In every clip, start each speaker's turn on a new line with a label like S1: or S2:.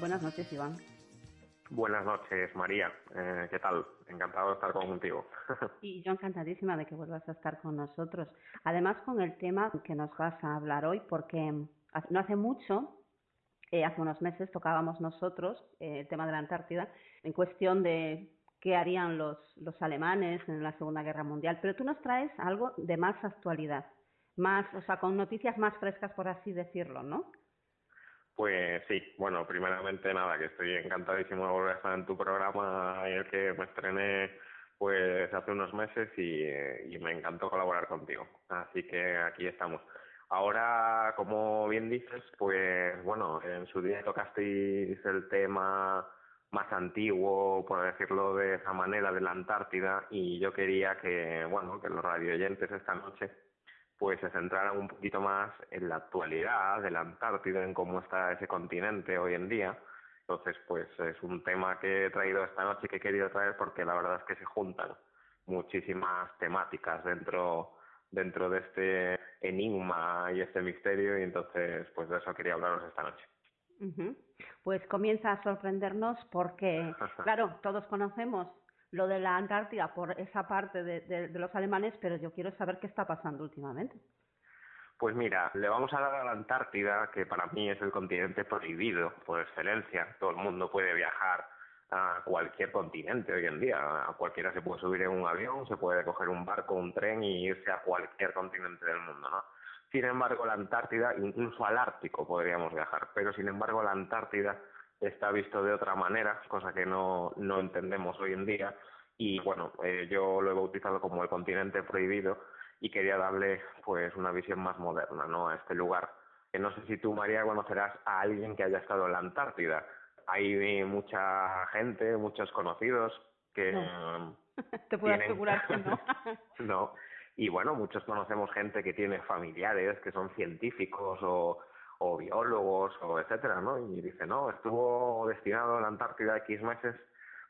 S1: Buenas noches, Iván.
S2: Buenas noches, María. Eh, ¿Qué tal? Encantado de estar contigo.
S1: y yo encantadísima de que vuelvas a estar con nosotros. Además, con el tema que nos vas a hablar hoy, porque no hace mucho, eh, hace unos meses, tocábamos nosotros eh, el tema de la Antártida en cuestión de qué harían los, los alemanes en la Segunda Guerra Mundial. Pero tú nos traes algo de más actualidad, más, o sea, con noticias más frescas, por así decirlo, ¿no?
S2: Pues sí, bueno, primeramente nada, que estoy encantadísimo de volver a estar en tu programa el que me estrené pues hace unos meses y, me encantó colaborar contigo. Así que aquí estamos. Ahora, como bien dices, pues bueno, en su día tocasteis el tema más antiguo, por decirlo de esa manera, de la Antártida y yo quería que, bueno, que los radioyentes esta noche pues se centraran un poquito más en la actualidad de la Antártida, en cómo está ese continente hoy en día. Entonces, pues es un tema que he traído esta noche y que he querido traer porque la verdad es que se juntan muchísimas temáticas dentro dentro de este enigma y este misterio y entonces pues de eso quería hablaros esta noche.
S1: Pues comienza a sorprendernos porque, claro, todos conocemos lo de la Antártida por esa parte de, los alemanes, pero yo quiero saber qué está pasando últimamente.
S2: Pues mira, le vamos a dar a la Antártida, que para mí es el continente prohibido por excelencia. Todo el mundo puede viajar a cualquier continente hoy en día. A cualquiera se puede subir en un avión, se puede coger un barco, un tren y irse a cualquier continente del mundo, ¿no? Sin embargo, la Antártida, incluso al Ártico podríamos viajar, pero sin embargo la Antártida está visto de otra manera, cosa que no, no entendemos hoy en día. Y bueno, eh, yo lo he bautizado como el continente prohibido y quería darle pues una visión más moderna ¿no? a este lugar. No sé si tú, María, conocerás a alguien que haya estado en la Antártida. Hay mucha gente, muchos conocidos que...
S1: Te puedo asegurar que no.
S2: no. Y bueno, muchos conocemos gente que tiene familiares que son científicos o o biólogos o etcétera, ¿no? Y dice, no, estuvo destinado a la Antártida X meses,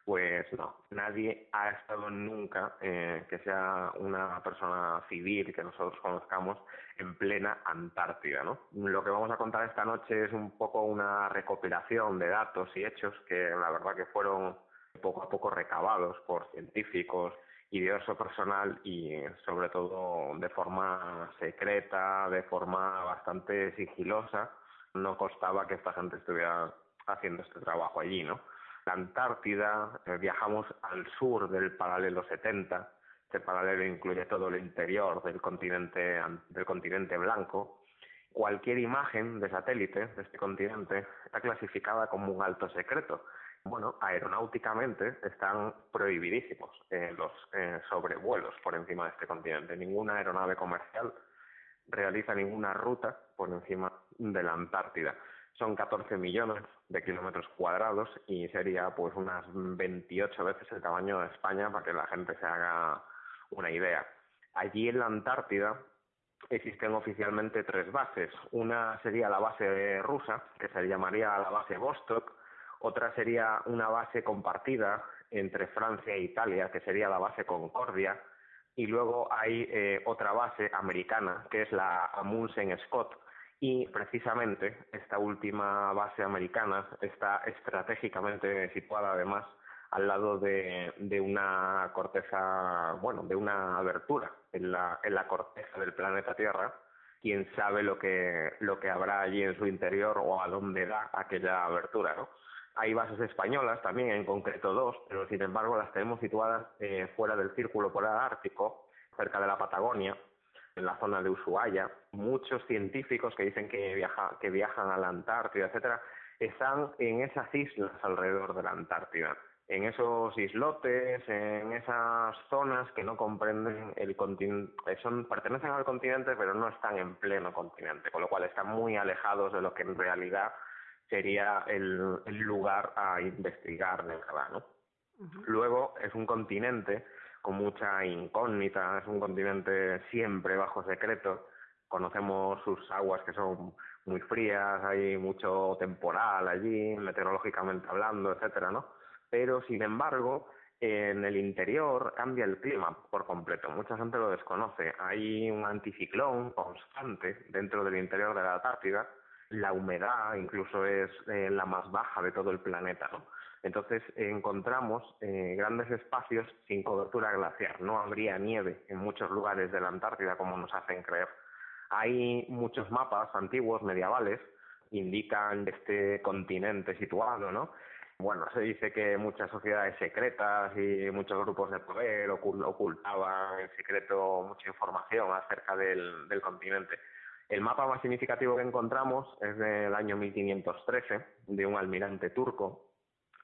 S2: pues no, nadie ha estado nunca, eh, que sea una persona civil que nosotros conozcamos, en plena Antártida, ¿no? Lo que vamos a contar esta noche es un poco una recopilación de datos y hechos que la verdad que fueron poco a poco recabados por científicos diverso personal y sobre todo de forma secreta, de forma bastante sigilosa. No costaba que esta gente estuviera haciendo este trabajo allí, ¿no? La Antártida, eh, viajamos al sur del paralelo 70, este paralelo incluye todo el interior del continente, del continente blanco. Cualquier imagen de satélite de este continente está clasificada como un alto secreto bueno, aeronáuticamente están prohibidísimos eh, los eh, sobrevuelos por encima de este continente. Ninguna aeronave comercial realiza ninguna ruta por encima de la Antártida. Son 14 millones de kilómetros cuadrados y sería pues unas 28 veces el tamaño de España para que la gente se haga una idea. Allí en la Antártida existen oficialmente tres bases. Una sería la base rusa, que se llamaría la base Vostok, otra sería una base compartida entre Francia e Italia, que sería la base Concordia, y luego hay eh, otra base americana, que es la Amundsen Scott, y precisamente esta última base americana está estratégicamente situada además al lado de, una corteza, bueno, de una abertura en la, en la corteza del planeta Tierra. Quién sabe lo que, lo que habrá allí en su interior o a dónde da aquella abertura, ¿no? Hay bases españolas también, en concreto dos, pero sin embargo las tenemos situadas eh, fuera del círculo polar ártico, cerca de la Patagonia, en la zona de Ushuaia. Muchos científicos que dicen que, viaja, que viajan a la Antártida, etcétera, están en esas islas alrededor de la Antártida, en esos islotes, en esas zonas que no comprenden el continente, eh, son pertenecen al continente pero no están en pleno continente, con lo cual están muy alejados de lo que en realidad sería el, lugar a investigar de verdad, ¿no? Luego es un continente con mucha incógnita, es un continente siempre bajo secreto. Conocemos sus aguas que son muy frías, hay mucho temporal allí, meteorológicamente hablando, etcétera, ¿no? Pero sin embargo, en el interior cambia el clima por completo. Mucha gente lo desconoce. Hay un anticiclón constante dentro del interior de la Antártida la humedad incluso es eh, la más baja de todo el planeta, ¿no? Entonces encontramos eh, grandes espacios sin cobertura glaciar. No habría nieve en muchos lugares de la Antártida como nos hacen creer. Hay muchos mapas antiguos, medievales, indican este continente situado, ¿no? Bueno, se dice que muchas sociedades secretas y muchos grupos de poder ocultaban en secreto mucha información acerca del, del continente. El mapa más significativo que encontramos es del año 1513, de un almirante turco,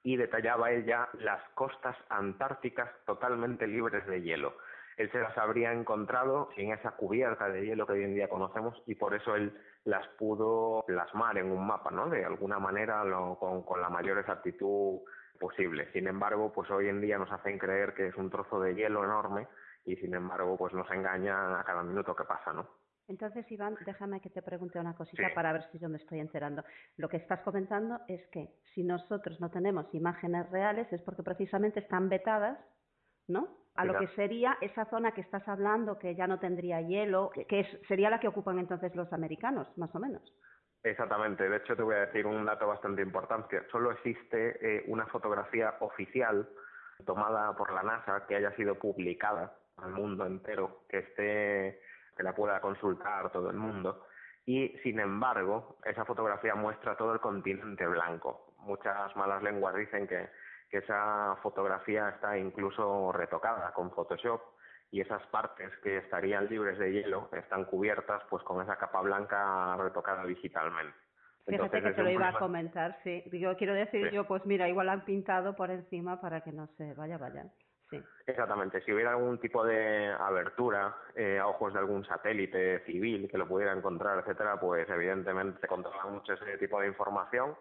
S2: y detallaba él ya las costas antárticas totalmente libres de hielo. Él se las habría encontrado sin esa cubierta de hielo que hoy en día conocemos y por eso él las pudo plasmar en un mapa, ¿no? De alguna manera con, con la mayor exactitud posible. Sin embargo, pues hoy en día nos hacen creer que es un trozo de hielo enorme y sin embargo, pues nos engañan a cada minuto que pasa, ¿no?
S1: Entonces, Iván, déjame que te pregunte una cosita para ver si yo me estoy enterando. Lo que estás comentando es que si nosotros no tenemos imágenes reales es porque precisamente están vetadas, ¿no? A lo que sería esa zona que estás hablando, que ya no tendría hielo, que sería la que ocupan entonces los americanos, más o menos.
S2: Exactamente. De hecho, te voy a decir un dato bastante importante. Solo existe eh, una fotografía oficial tomada por la NASA que haya sido publicada al mundo entero, que esté que la pueda consultar todo el mundo. Y, sin embargo, esa fotografía muestra todo el continente blanco. Muchas malas lenguas dicen que, que esa fotografía está incluso retocada con Photoshop y esas partes que estarían libres de hielo están cubiertas pues con esa capa blanca retocada digitalmente.
S1: Fíjate que te lo iba a comentar, sí. Digo, quiero decir yo, pues mira, igual han pintado por encima para que no se vaya, vaya.
S2: Exactamente. Si hubiera algún tipo de abertura eh, a ojos de algún satélite civil que lo pudiera encontrar, etcétera, pues evidentemente se controla mucho ese tipo de información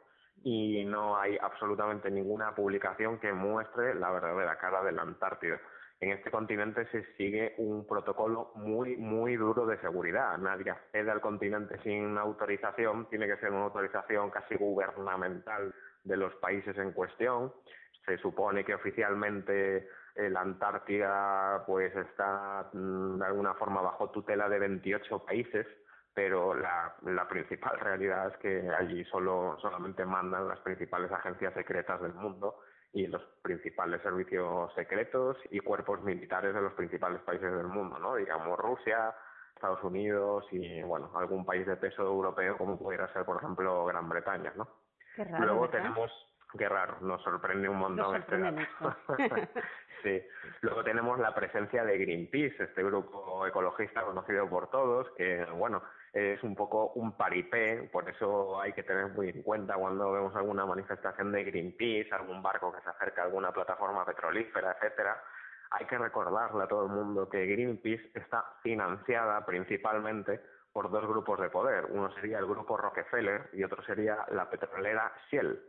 S2: y no hay absolutamente ninguna publicación que muestre la verdadera cara de la Antártida. En este continente se sigue un protocolo muy, muy duro de seguridad. Nadie accede al continente sin autorización, tiene que ser una autorización casi gubernamental de los países en cuestión. Se supone que oficialmente la Antártida pues está mm, de alguna forma bajo tutela de 28 países, pero la, la principal realidad es que allí solo solamente mandan las principales agencias secretas del mundo y los principales servicios secretos y cuerpos militares de los principales países del mundo, ¿no? Digamos Rusia, Estados Unidos y bueno, algún país de peso europeo como pudiera ser por ejemplo Gran Bretaña, ¿no? Luego tenemos Qué raro, nos sorprende un montón este sí. Luego tenemos la presencia de Greenpeace, este grupo ecologista conocido por todos, que bueno, es un poco un paripé, por eso hay que tener muy en cuenta cuando vemos alguna manifestación de Greenpeace, algún barco que se acerca a alguna plataforma petrolífera, etcétera. Hay que recordarle a todo el mundo que Greenpeace está financiada principalmente por dos grupos de poder. Uno sería el grupo Rockefeller y otro sería la petrolera Shell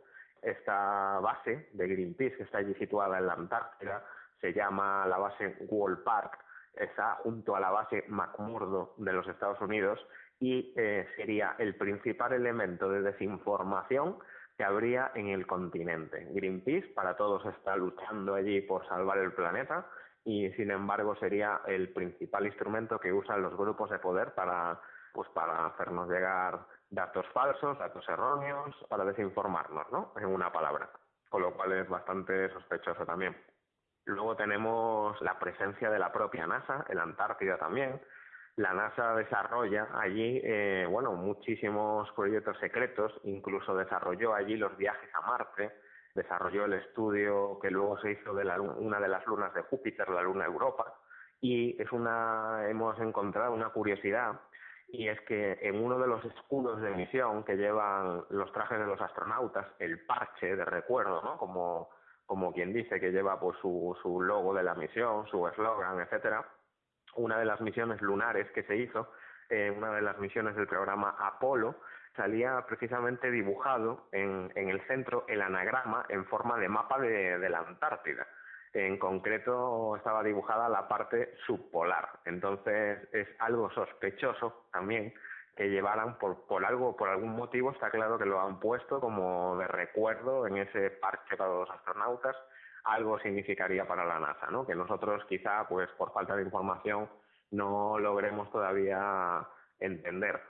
S2: esta base de Greenpeace, que está allí situada en la Antártida, se llama la base Wall Park, está junto a la base McMurdo de los Estados Unidos y eh, sería el principal elemento de desinformación que habría en el continente. Greenpeace para todos está luchando allí por salvar el planeta y sin embargo sería el principal instrumento que usan los grupos de poder para pues para hacernos llegar datos falsos, datos erróneos, para desinformarnos, ¿no? En una palabra, con lo cual es bastante sospechoso también. Luego tenemos la presencia de la propia NASA, en la Antártida también. La NASA desarrolla allí, eh, bueno, muchísimos proyectos secretos, incluso desarrolló allí los viajes a Marte, desarrolló el estudio que luego se hizo de la, una de las lunas de Júpiter, la luna Europa, y es una, hemos encontrado una curiosidad y es que en uno de los escudos de misión que llevan los trajes de los astronautas, el parche de recuerdo, ¿no? Como, como quien dice que lleva pues su, su logo de la misión, su eslogan, etcétera, una de las misiones lunares que se hizo, eh, una de las misiones del programa Apolo, salía precisamente dibujado en, en el centro el anagrama en forma de mapa de, de la Antártida. En concreto estaba dibujada la parte subpolar. Entonces es algo sospechoso también que llevaran por, por algo, por algún motivo, está claro que lo han puesto como de recuerdo en ese parche para los astronautas, algo significaría para la NASA, ¿no? Que nosotros quizá, pues por falta de información, no logremos todavía entender.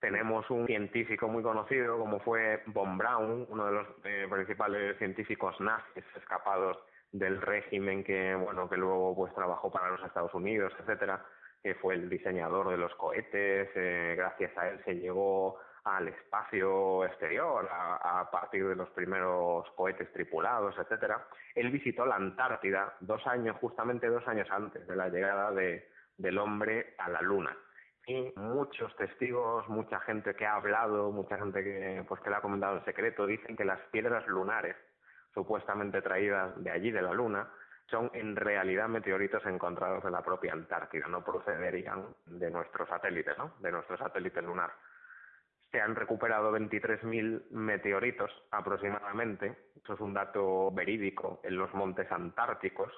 S2: tenemos un científico muy conocido como fue Von Braun, uno de los principales científicos nazis escapados del régimen que bueno que luego pues trabajó para los Estados Unidos, etcétera, que fue el diseñador de los cohetes, eh, gracias a él se llegó al espacio exterior a, a, partir de los primeros cohetes tripulados, etcétera. Él visitó la Antártida dos años, justamente dos años antes de la llegada de, del hombre a la Luna y muchos testigos, mucha gente que ha hablado, mucha gente que pues que le ha comentado el secreto, dicen que las piedras lunares supuestamente traídas de allí de la Luna son en realidad meteoritos encontrados en la propia Antártida, no procederían de nuestro satélite, ¿no? De nuestro satélite lunar. Se han recuperado 23.000 meteoritos aproximadamente, eso es un dato verídico en los montes antárticos.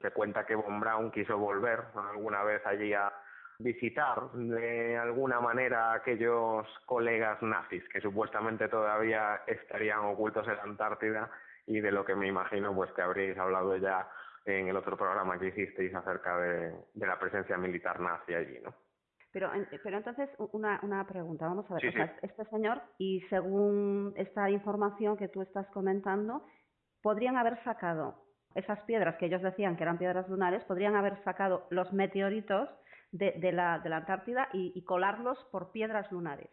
S2: Se cuenta que Von Braun quiso volver alguna vez allí a visitar de alguna manera a aquellos colegas nazis que supuestamente todavía estarían ocultos en la Antártida y de lo que me imagino pues que habréis hablado ya en el otro programa que hicisteis acerca de, de la presencia militar nazi allí, ¿no?
S1: Pero, pero entonces, una, una pregunta, vamos a ver, o sea, este señor, y según esta información que tú estás comentando, podrían haber sacado esas piedras que ellos decían que eran piedras lunares, podrían haber sacado los meteoritos de, de, la, de la Antártida y, y colarlos por piedras lunares.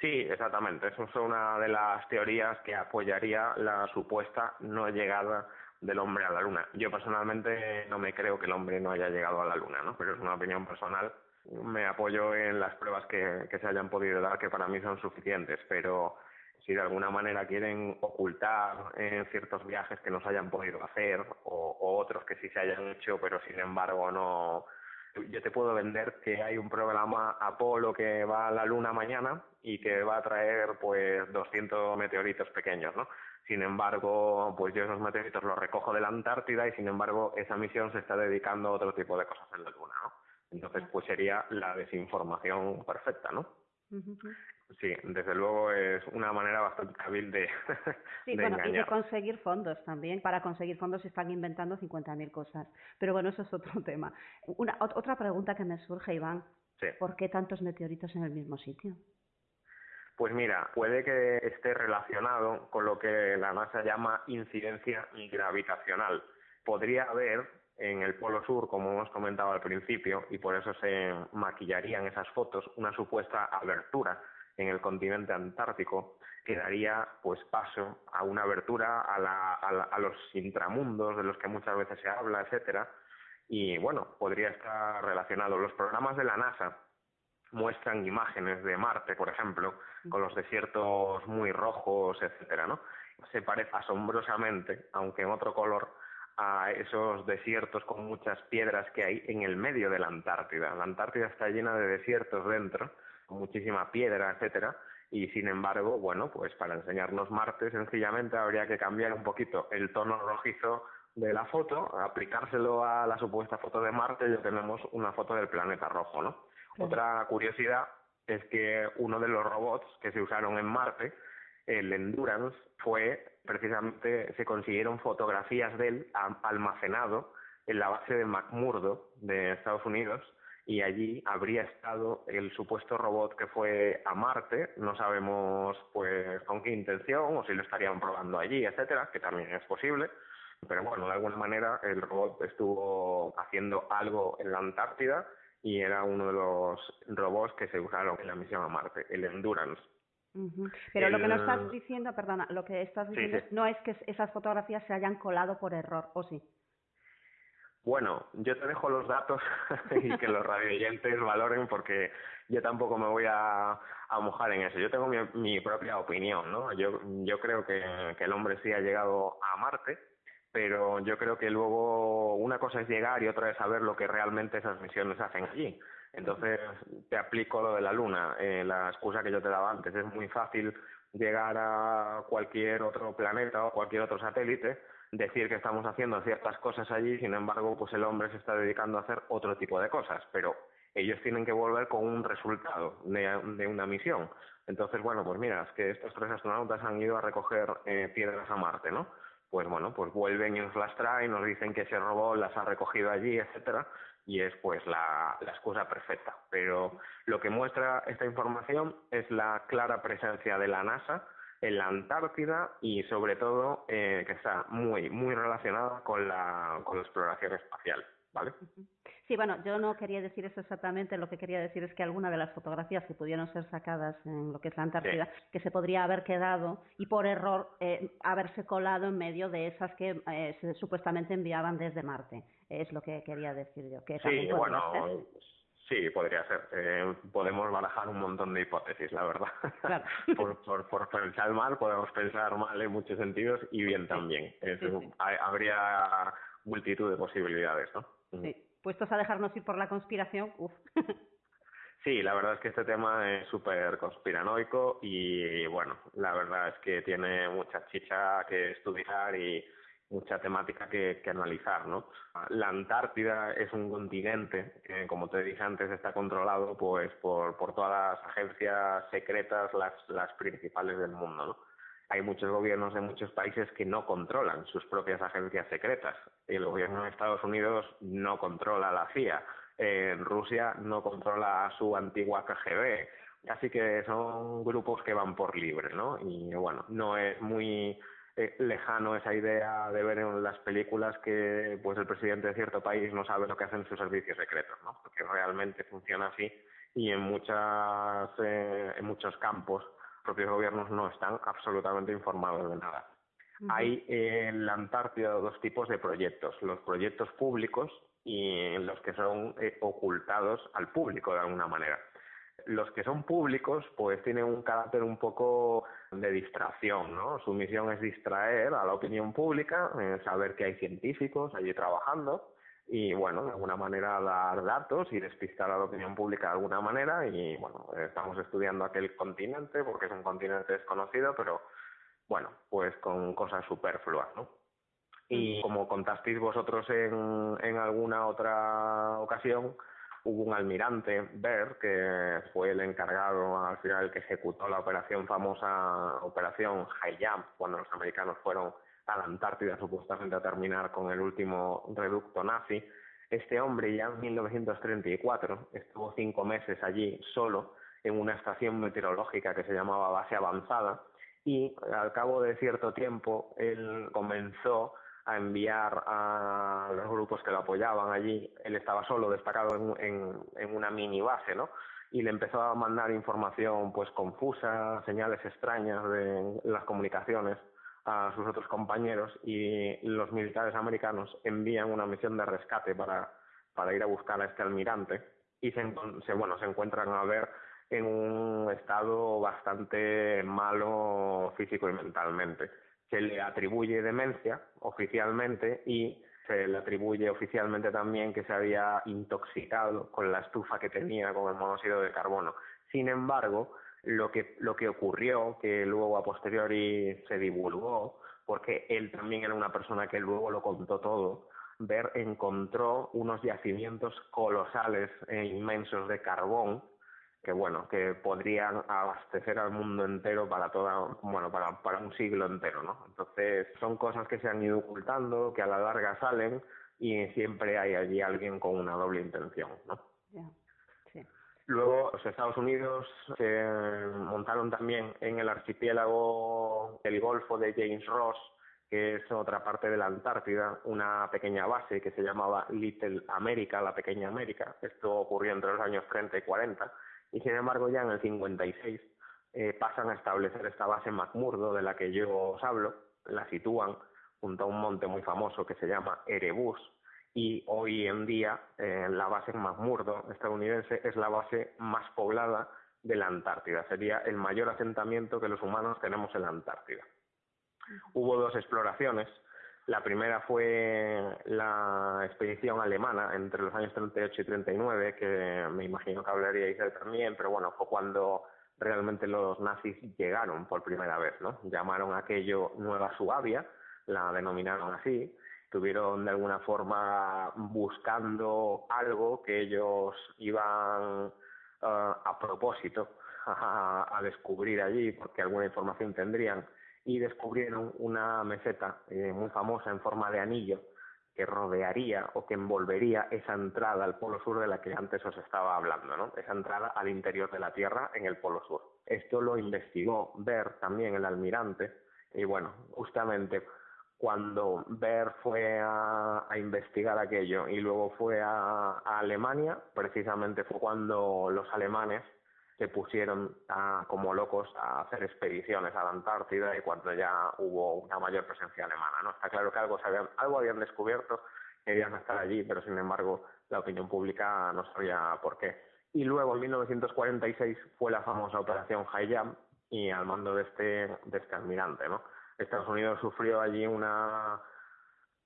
S2: Sí, exactamente. Eso es una de las teorías que apoyaría la supuesta no llegada del hombre a la Luna. Yo personalmente no me creo que el hombre no haya llegado a la Luna, ¿no? Pero es una opinión personal. Me apoyo en las pruebas que, que se hayan podido dar, que para mí son suficientes, pero si de alguna manera quieren ocultar en ciertos viajes que no se hayan podido hacer o, o otros que sí se hayan hecho, pero sin embargo no yo te puedo vender que hay un programa Apolo que va a la Luna mañana y que va a traer pues 200 meteoritos pequeños, ¿no? Sin embargo, pues yo esos meteoritos los recojo de la Antártida y sin embargo esa misión se está dedicando a otro tipo de cosas en la Luna, ¿no? Entonces, pues sería la desinformación perfecta, ¿no? Sí, desde luego es una manera bastante hábil de,
S1: sí,
S2: de
S1: bueno, y de conseguir fondos también. Para conseguir fondos se están inventando 50.000 cosas. Pero bueno, eso es otro tema. Una, otra pregunta que me surge, Iván.
S2: Sí.
S1: ¿Por qué tantos meteoritos en el mismo sitio?
S2: Pues mira, puede que esté relacionado con lo que la NASA llama incidencia gravitacional. Podría haber en el Polo Sur, como hemos comentado al principio, y por eso se maquillarían esas fotos, una supuesta abertura en el continente antártico que daría pues paso a una abertura a, la, a, la, a los intramundos de los que muchas veces se habla, etcétera, y bueno, podría estar relacionado. Los programas de la NASA muestran imágenes de Marte, por ejemplo, con los desiertos muy rojos, etcétera, ¿no? Se parece asombrosamente, aunque en otro color, a esos desiertos con muchas piedras que hay en el medio de la Antártida. La Antártida está llena de desiertos dentro muchísima piedra, etcétera, y sin embargo, bueno, pues para enseñarnos Marte sencillamente habría que cambiar un poquito el tono rojizo de la foto, aplicárselo a la supuesta foto de Marte y ya tenemos una foto del planeta rojo, ¿no? Otra curiosidad es que uno de los robots que se usaron en Marte, el Endurance, fue precisamente, se consiguieron fotografías de él almacenado en la base de McMurdo de Estados Unidos y allí habría estado el supuesto robot que fue a Marte, no sabemos pues con qué intención o si lo estarían probando allí, etcétera, que también es posible, pero bueno, de alguna manera el robot estuvo haciendo algo en la Antártida y era uno de los robots que se usaron en la misión a Marte, el Endurance.
S1: Uh -huh. Pero el... lo que no estás diciendo, perdona, lo que estás diciendo sí, sí. no es que esas fotografías se hayan colado por error, ¿o sí?
S2: Bueno, yo te dejo los datos y que los radioyentes valoren porque yo tampoco me voy a, mojar en eso. Yo tengo mi, mi propia opinión, ¿no? Yo, yo creo que, que el hombre sí ha llegado a Marte, pero yo creo que luego una cosa es llegar y otra es saber lo que realmente esas misiones hacen allí. Entonces te aplico lo de la Luna, eh, la excusa que yo te daba antes. Es muy fácil llegar a cualquier otro planeta o cualquier otro satélite decir que estamos haciendo ciertas cosas allí, sin embargo, pues el hombre se está dedicando a hacer otro tipo de cosas, pero ellos tienen que volver con un resultado de, una misión. Entonces, bueno, pues mira, es que estos tres astronautas han ido a recoger eh, piedras a Marte, ¿no? pues bueno, pues vuelven y nos las traen, nos dicen que ese robot las ha recogido allí, etcétera, y es pues la excusa perfecta. Pero lo que muestra esta información es la clara presencia de la NASA en la Antártida y sobre todo eh, que está muy muy relacionada con la, con la exploración espacial, ¿vale?
S1: Sí, bueno, yo no quería decir eso exactamente, lo que quería decir es que alguna de las fotografías que pudieron ser sacadas en lo que es la Antártida, que se podría haber quedado y por error eh, haberse colado en medio de esas que eh, se, supuestamente enviaban desde Marte. Es lo que quería decir yo. Que
S2: sí, bueno, sí, podría ser. Eh, podemos barajar un montón de hipótesis, la verdad. Claro. por, por, por, pensar mal, podemos pensar mal en muchos sentidos y bien también. habría multitud de posibilidades, ¿no?
S1: Sí puestos a dejarnos ir por la conspiración, uff.
S2: Sí, la verdad es que este tema es súper conspiranoico y bueno, la verdad es que tiene mucha chicha que estudiar y mucha temática que, que analizar, ¿no? La Antártida es un continente que, como te dije antes, está controlado pues por, por todas las agencias secretas, las, las principales del mundo, ¿no? hay muchos gobiernos de muchos países que no controlan sus propias agencias secretas. El gobierno de Estados Unidos no controla la CIA, Rusia no controla su antigua KGB. Así que son grupos que van por libre, ¿no? Y bueno, no es muy eh, lejano esa idea de ver en las películas que pues el presidente de cierto país no sabe lo que hacen sus servicios secretos, ¿no? Porque realmente funciona así y en muchas eh, en muchos campos propios gobiernos no están absolutamente informados de nada. Hay en la Antártida dos tipos de proyectos, los proyectos públicos y los que son eh, ocultados al público de alguna manera. Los que son públicos pues tienen un carácter un poco de distracción, ¿no? Su misión es distraer a la opinión pública, eh, saber que hay científicos allí trabajando y bueno, de alguna manera dar datos y despistar a la opinión pública de alguna manera y bueno, estamos estudiando aquel continente porque es un continente desconocido, pero bueno, pues con cosas superfluas, ¿no? Y como contasteis vosotros en, en alguna otra ocasión, hubo un almirante, Baird, que fue el encargado al final que ejecutó la operación famosa, operación High Jump, cuando los americanos fueron a la Antártida supuestamente a terminar con el último reducto nazi. Este hombre ya en 1934 estuvo cinco meses allí solo en una estación meteorológica que se llamaba Base Avanzada y al cabo de cierto tiempo él comenzó a enviar a los grupos que lo apoyaban allí. Él estaba solo, destacado en, en una mini base, ¿no? y le empezó a mandar información pues confusa, señales extrañas de las comunicaciones a sus otros compañeros y los militares americanos envían una misión de rescate para, para ir a buscar a este almirante y se, bueno, se encuentran a ver en un estado bastante malo físico y mentalmente. Se le atribuye demencia oficialmente y se le atribuye oficialmente también que se había intoxicado con la estufa que tenía con el monóxido de carbono. Sin embargo, lo que, lo que ocurrió, que luego a posteriori se divulgó, porque él también era una persona que luego lo contó todo, Ver encontró unos yacimientos colosales e inmensos de carbón que bueno, que podrían abastecer al mundo entero para toda, bueno, para, para un siglo entero, ¿no? Entonces, son cosas que se han ido ocultando, que a la larga salen y siempre hay allí alguien con una doble intención, ¿no? Luego los Estados Unidos se montaron también en el archipiélago del Golfo de James Ross, que es otra parte de la Antártida, una pequeña base que se llamaba Little America, la pequeña América. Esto ocurrió entre los años 30 y 40. Y sin embargo ya en el 56 eh, pasan a establecer esta base McMurdo de la que yo os hablo, la sitúan junto a un monte muy famoso que se llama Erebus, y hoy en día eh, la base McMurdo estadounidense es la base más poblada de la Antártida. Sería el mayor asentamiento que los humanos tenemos en la Antártida. Hubo dos exploraciones. La primera fue la expedición alemana entre los años 38 y 39, que me imagino que hablaríais de también, pero bueno, fue cuando realmente los nazis llegaron por primera vez, ¿no? Llamaron aquello Nueva Suabia, la denominaron así, estuvieron de alguna forma buscando algo que ellos iban eh, a propósito a, descubrir allí, porque alguna información tendrían, y descubrieron una meseta eh, muy famosa en forma de anillo que rodearía o que envolvería esa entrada al polo sur de la que antes os estaba hablando, ¿no? Esa entrada al interior de la Tierra en el polo sur. Esto lo investigó Ver también el almirante y bueno, justamente cuando Ver fue a, investigar aquello y luego fue a Alemania, precisamente fue cuando los alemanes se pusieron como locos a hacer expediciones a la Antártida y cuando ya hubo una mayor presencia alemana. ¿no? Está claro que algo, sabían, algo habían descubierto, querían estar allí, pero sin embargo la opinión pública no sabía por qué. Y luego en 1946 fue la famosa Operación High y al mando de este, de este almirante. ¿no? Estados Unidos sufrió allí una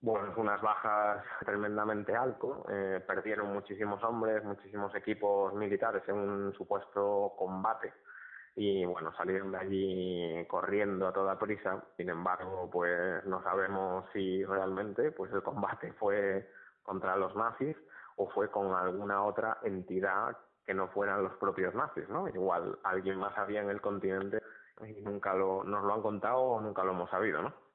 S2: bueno, unas bajas tremendamente alto, eh, perdieron muchísimos hombres, muchísimos equipos militares en un supuesto combate y bueno, salieron de allí corriendo a toda prisa. Sin embargo, pues no sabemos si realmente pues el combate fue contra los nazis o fue con alguna otra entidad que no fueran los propios nazis, ¿no? Igual alguien más había en el continente y nunca lo, nos lo han contado o nunca lo hemos sabido, ¿no?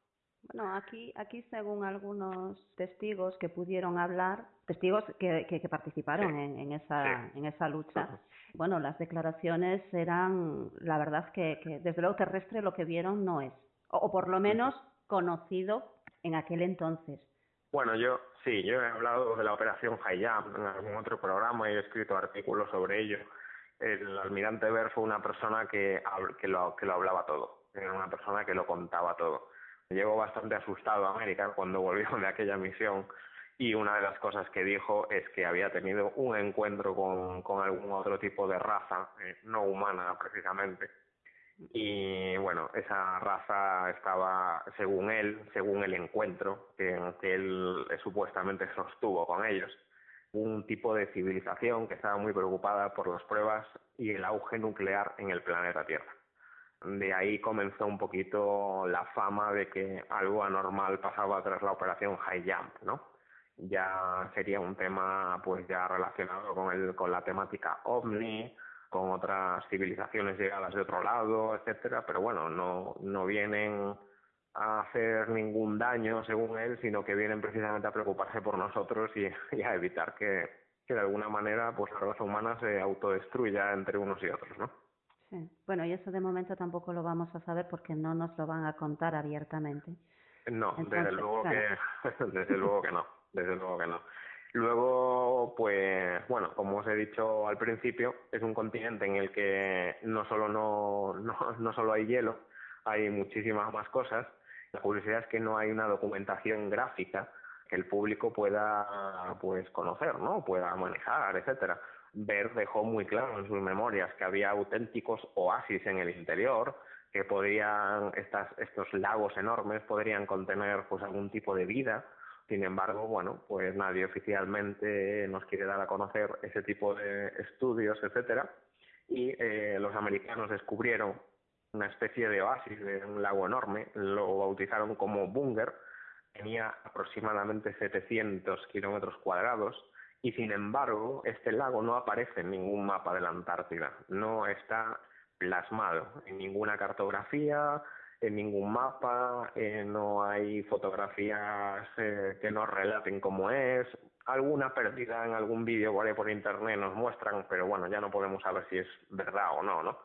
S1: Bueno, aquí, aquí según algunos testigos que pudieron hablar, testigos que, que, participaron en, en, esa, en esa lucha, bueno, las declaraciones eran, la verdad que, que desde luego terrestre lo que vieron no es, o, por lo menos conocido en aquel entonces.
S2: Bueno, yo sí, yo he hablado de la operación Hayam en algún otro programa y he escrito artículos sobre ello. El almirante Ver fue una persona que, que, lo, que lo hablaba todo, era una persona que lo contaba todo Llegó bastante asustado a América cuando volvió de aquella misión y una de las cosas que dijo es que había tenido un encuentro con, con algún otro tipo de raza, eh, no humana precisamente. Y bueno, esa raza estaba, según él, según el encuentro que, él supuestamente sostuvo con ellos, un tipo de civilización que estaba muy preocupada por las pruebas y el auge nuclear en el planeta Tierra de ahí comenzó un poquito la fama de que algo anormal pasaba tras la operación High Jump, ¿no? Ya sería un tema pues ya relacionado con el con la temática ovni, con otras civilizaciones llegadas de otro lado, etcétera, pero bueno, no no vienen a hacer ningún daño según él, sino que vienen precisamente a preocuparse por nosotros y, a evitar que, que de alguna manera pues la raza humana se autodestruya entre unos y otros, ¿no?
S1: Bueno, y eso de momento tampoco lo vamos a saber porque no nos lo van a contar abiertamente.
S2: No, desde luego que desde luego que no, desde luego que no. Luego, pues bueno, como os he dicho al principio, es un continente en el que no solo no, no, no solo hay hielo, hay muchísimas más cosas. La curiosidad es que no hay una documentación gráfica que el público pueda pues conocer, ¿no? Pueda manejar, etcétera. Ver dejó muy claro en sus memorias que había auténticos oasis en el interior, que podían, estas, estos lagos enormes podrían contener pues algún tipo de vida. Sin embargo, bueno, pues nadie oficialmente nos quiere dar a conocer ese tipo de estudios, etcétera. Y eh, los americanos descubrieron una especie de oasis de un lago enorme, lo bautizaron como Bunger, tenía aproximadamente 700 kilómetros cuadrados y sin embargo este lago no aparece en ningún mapa de la Antártida, no está plasmado en ninguna cartografía, en ningún mapa, eh, no hay fotografías eh, que nos relaten cómo es, alguna perdida en algún vídeo ahí por internet nos muestran, pero bueno, ya no podemos saber si es verdad o no, ¿no?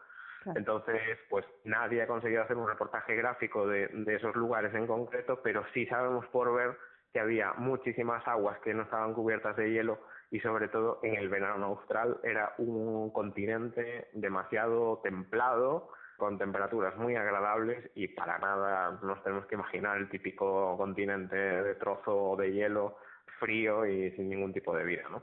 S2: Entonces, pues nadie ha conseguido hacer un reportaje gráfico de, de esos lugares en concreto, pero sí sabemos por ver que había muchísimas aguas que no estaban cubiertas de hielo y sobre todo en el verano austral era un continente demasiado templado con temperaturas muy agradables y para nada nos tenemos que imaginar el típico continente de trozo de hielo frío y sin ningún tipo de vida, ¿no?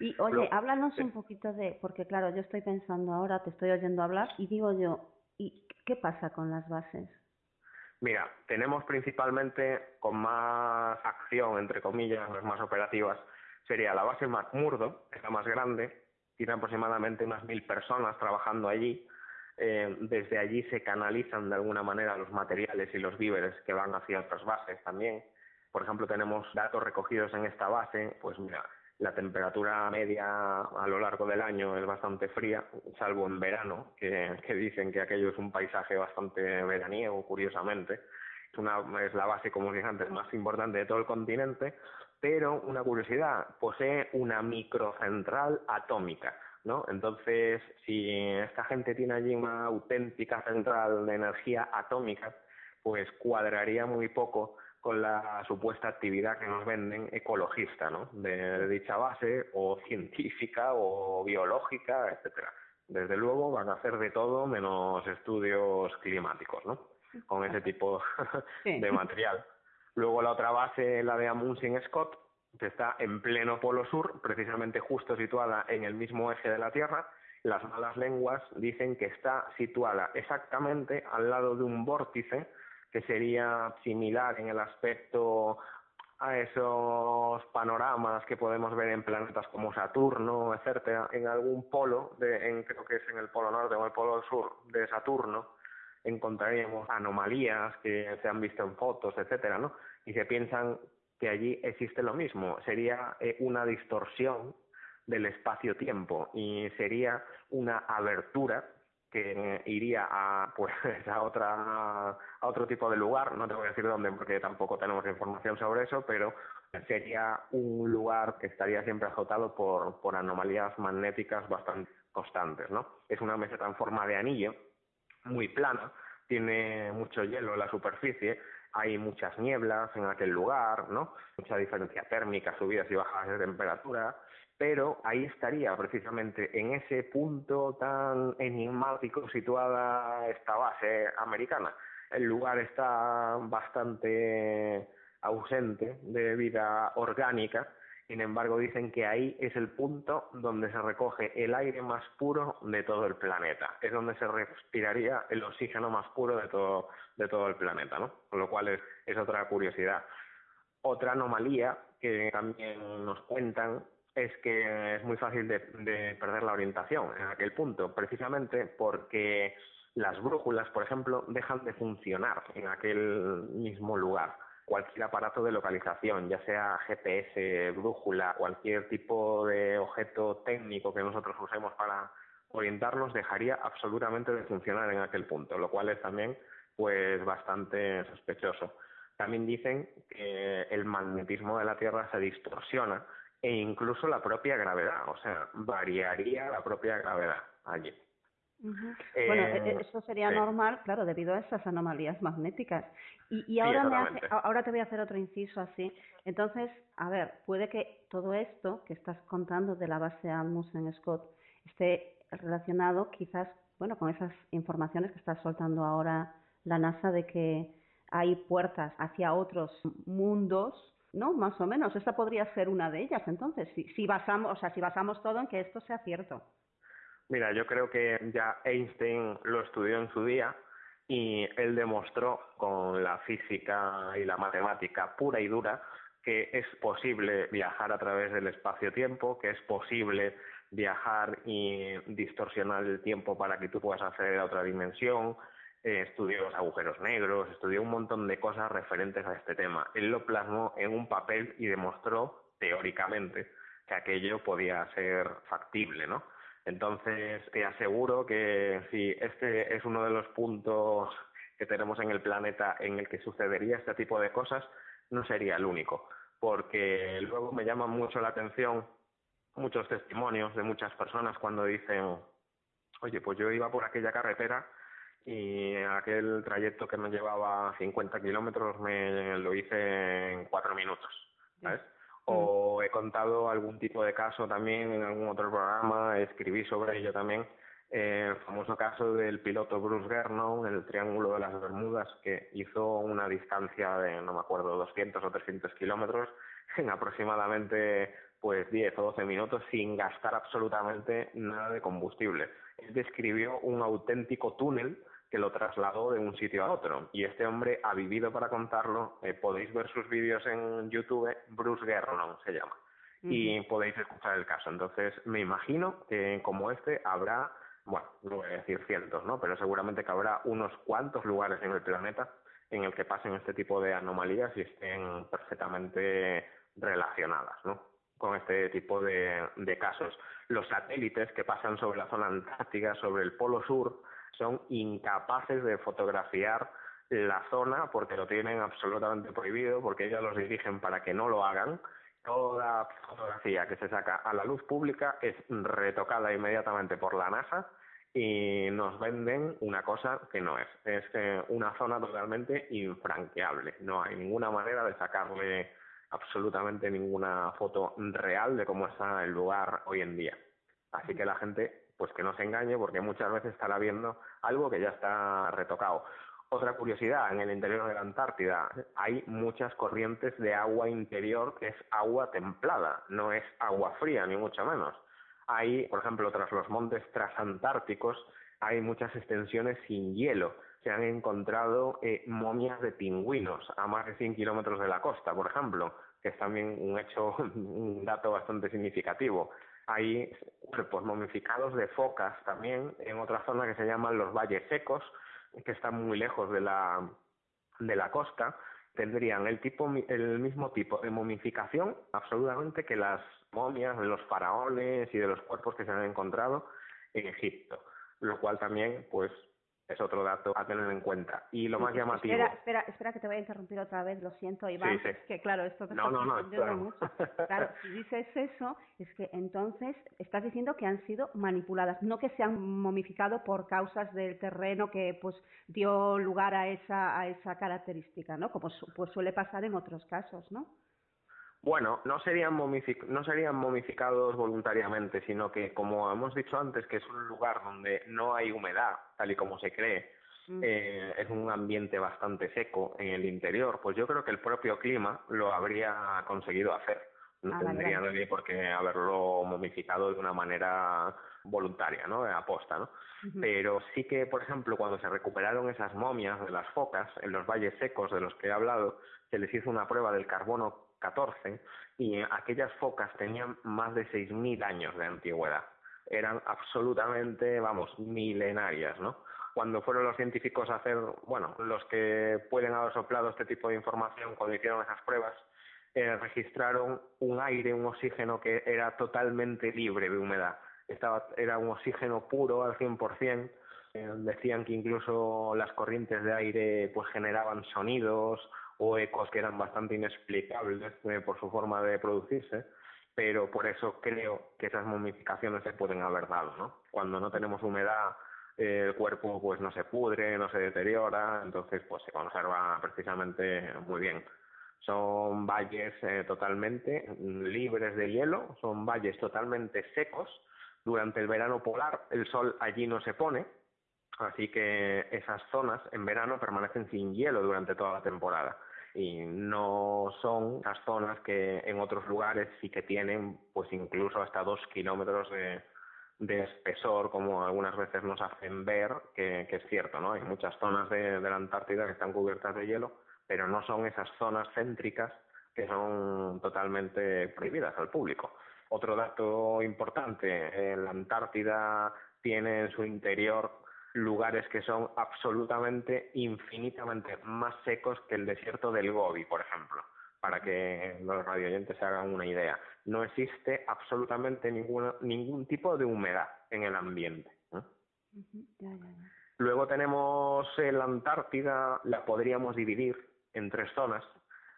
S1: Y oye, háblanos un poquito de, porque claro, yo estoy pensando ahora, te estoy oyendo hablar y digo yo, ¿y qué pasa con las bases?
S2: Mira, tenemos principalmente con más acción, entre comillas, más operativas, sería la base McMurdo, que es la más grande, tiene aproximadamente unas mil personas trabajando allí. Eh, desde allí se canalizan de alguna manera los materiales y los víveres que van hacia otras bases también. Por ejemplo, tenemos datos recogidos en esta base, pues mira, la temperatura media a lo largo del año es bastante fría, salvo en verano, que, que dicen que aquello es un paisaje bastante veraniego, curiosamente. Es, una, es la base, como dije antes, más importante de todo el continente, pero una curiosidad, posee una microcentral atómica. ¿No? Entonces, si esta gente tiene allí una auténtica central de energía atómica, pues cuadraría muy poco con la supuesta actividad que nos venden ecologista, ¿no? De, dicha base, o científica, o biológica, etcétera. Desde luego van a hacer de todo menos estudios climáticos, ¿no? Con ese tipo de material. Luego la otra base, la de Amundsen Scott, que está en pleno polo sur, precisamente justo situada en el mismo eje de la Tierra. Las malas lenguas dicen que está situada exactamente al lado de un vórtice que sería similar en el aspecto a esos panoramas que podemos ver en planetas como Saturno, etcétera, en algún polo, de, en, creo que es en el polo norte o el polo sur de Saturno, encontraríamos anomalías que se han visto en fotos, etcétera, ¿no? Y se piensan que allí existe lo mismo, sería eh, una distorsión del espacio-tiempo y sería una abertura que iría a pues a otra a otro tipo de lugar. No te voy a decir dónde porque tampoco tenemos información sobre eso pero sería un lugar que estaría siempre azotado por por anomalías magnéticas bastante constantes no es una meseta en forma de anillo muy plana tiene mucho hielo en la superficie hay muchas nieblas en aquel lugar no mucha diferencia térmica subidas y bajadas de temperatura pero ahí estaría precisamente en ese punto tan enigmático situada esta base americana. El lugar está bastante ausente de vida orgánica, sin embargo dicen que ahí es el punto donde se recoge el aire más puro de todo el planeta, es donde se respiraría el oxígeno más puro de todo, de todo el planeta, ¿no? Con lo cual es, es otra curiosidad. Otra anomalía que también nos cuentan es que es muy fácil de, perder la orientación en aquel punto, precisamente porque las brújulas, por ejemplo, dejan de funcionar en aquel mismo lugar. Cualquier aparato de localización, ya sea GPS, brújula, cualquier tipo de objeto técnico que nosotros usemos para orientarnos, dejaría absolutamente de funcionar en aquel punto, lo cual es también pues bastante sospechoso. También dicen que el magnetismo de la Tierra se distorsiona e incluso la propia gravedad, o sea, variaría la propia gravedad allí.
S1: bueno, e, e, eso sería normal, claro, debido a esas anomalías magnéticas. Y, y ahora, me ahora te voy a hacer otro inciso así. Entonces, a ver, puede que todo esto que estás contando de la base en Scott esté relacionado quizás, bueno, con esas informaciones que está soltando ahora la NASA de que hay puertas hacia otros mundos ¿no? Más o menos. Esta podría ser una de ellas, entonces, si, si basamos, o sea, si basamos todo en que esto sea cierto.
S2: Mira, yo creo que ya Einstein lo estudió en su día y él demostró con la física y la matemática pura y dura que es posible viajar a través del espacio-tiempo, que es posible viajar y distorsionar el tiempo para que tú puedas acceder a otra dimensión, eh, estudió los agujeros negros, estudió un montón de cosas referentes a este tema. Él lo plasmó en un papel y demostró teóricamente que aquello podía ser factible, ¿no? Entonces, te aseguro que si este es uno de los puntos que tenemos en el planeta en el que sucedería este tipo de cosas, no sería el único, porque luego me llaman mucho la atención muchos testimonios de muchas personas cuando dicen, oye, pues yo iba por aquella carretera y aquel trayecto que me llevaba 50 kilómetros me lo hice en cuatro minutos, ¿sabes? O he contado algún tipo de caso también en algún otro programa, escribí sobre ello también, eh, el famoso caso del piloto Bruce Gernon, el Triángulo de las Bermudas, que hizo una distancia de, no me acuerdo, 200 o 300 kilómetros en aproximadamente pues 10 o 12 minutos sin gastar absolutamente nada de combustible. Él describió un auténtico túnel que lo trasladó de un sitio a otro. Y este hombre ha vivido para contarlo. Eh, podéis ver sus vídeos en YouTube, Bruce Gernon se llama. Y podéis escuchar el caso. Entonces, me imagino que como este habrá, bueno, no voy a decir cientos, ¿no? Pero seguramente que habrá unos cuantos lugares en el planeta en el que pasen este tipo de anomalías y estén perfectamente relacionadas, ¿no? con este tipo de, de casos. Los satélites que pasan sobre la zona antártica, sobre el polo sur, son incapaces de fotografiar la zona porque lo tienen absolutamente prohibido, porque ellos los dirigen para que no lo hagan. Toda fotografía que se saca a la luz pública es retocada inmediatamente por la NASA y nos venden una cosa que no es. Es eh, una zona totalmente infranqueable. No hay ninguna manera de sacarle absolutamente ninguna foto real de cómo está el lugar hoy en día. Así que la gente, pues que no se engañe, porque muchas veces estará viendo algo que ya está retocado. Otra curiosidad, en el interior de la Antártida hay muchas corrientes de agua interior que es agua templada, no es agua fría, ni mucho menos. Hay, por ejemplo, tras los montes transantárticos, hay muchas extensiones sin hielo. Se han encontrado eh, momias de pingüinos a más de 100 kilómetros de la costa, por ejemplo, que es también un hecho, un dato bastante significativo. Hay cuerpos momificados de focas también en otra zona que se llaman los valles secos, que están muy lejos de la, de la costa, tendrían el, tipo, el mismo tipo de momificación absolutamente que las momias los faraones y de los cuerpos que se han encontrado en Egipto, lo cual también pues es otro dato a tener en cuenta. Y lo más llamativo.
S1: Espera, espera, espera que te voy a interrumpir otra vez, lo siento, Iván.
S2: Sí,
S1: que claro, esto te
S2: no, no, no,
S1: mucho. Claro, si dices eso, es que entonces estás diciendo que han sido manipuladas, no que se han momificado por causas del terreno que pues dio lugar a esa, a esa característica, ¿no? Como pues suele pasar en otros casos, ¿no?
S2: Bueno, no serían, no serían momificados voluntariamente, sino que, como hemos dicho antes, que es un lugar donde no hay humedad, tal y como se cree, mm. eh, es un ambiente bastante seco en el interior, pues yo creo que el propio clima lo habría conseguido hacer. No ah, tendría nadie por qué haberlo momificado de una manera voluntaria, ¿no? De aposta, ¿no? Pero sí que, por ejemplo, cuando se recuperaron esas momias de las focas en los valles secos de los que he hablado, se les hizo una prueba del carbono 14 y aquellas focas tenían más de 6.000 años de antigüedad. Eran absolutamente, vamos, milenarias, ¿no? Cuando fueron los científicos a hacer, bueno, los que pueden haber soplado este tipo de información cuando hicieron esas pruebas, eh, registraron un aire, un oxígeno que era totalmente libre de humedad. Estaba, era un oxígeno puro al 100%. Eh, decían que incluso las corrientes de aire pues generaban sonidos o ecos que eran bastante inexplicables eh, por su forma de producirse, pero por eso creo que esas momificaciones se pueden haber dado, ¿no? Cuando no tenemos humedad, eh, el cuerpo pues no se pudre, no se deteriora, entonces pues se conserva precisamente muy bien. Son valles eh, totalmente libres de hielo, son valles totalmente secos. Durante el verano polar el sol allí no se pone, Así que esas zonas en verano permanecen sin hielo durante toda la temporada y no son las zonas que en otros lugares sí que tienen pues incluso hasta dos kilómetros de, espesor como algunas veces nos hacen ver que, es cierto, ¿no? Hay muchas zonas de, de la Antártida que están cubiertas de hielo, pero no son esas zonas céntricas que son totalmente prohibidas al público. Otro dato importante, la Antártida tiene en su interior lugares que son absolutamente, infinitamente más secos que el desierto del Gobi, por ejemplo, para que los radioyentes se hagan una idea. No existe absolutamente ninguna, ningún tipo de humedad en el ambiente. Luego tenemos la Antártida, la podríamos dividir en tres zonas.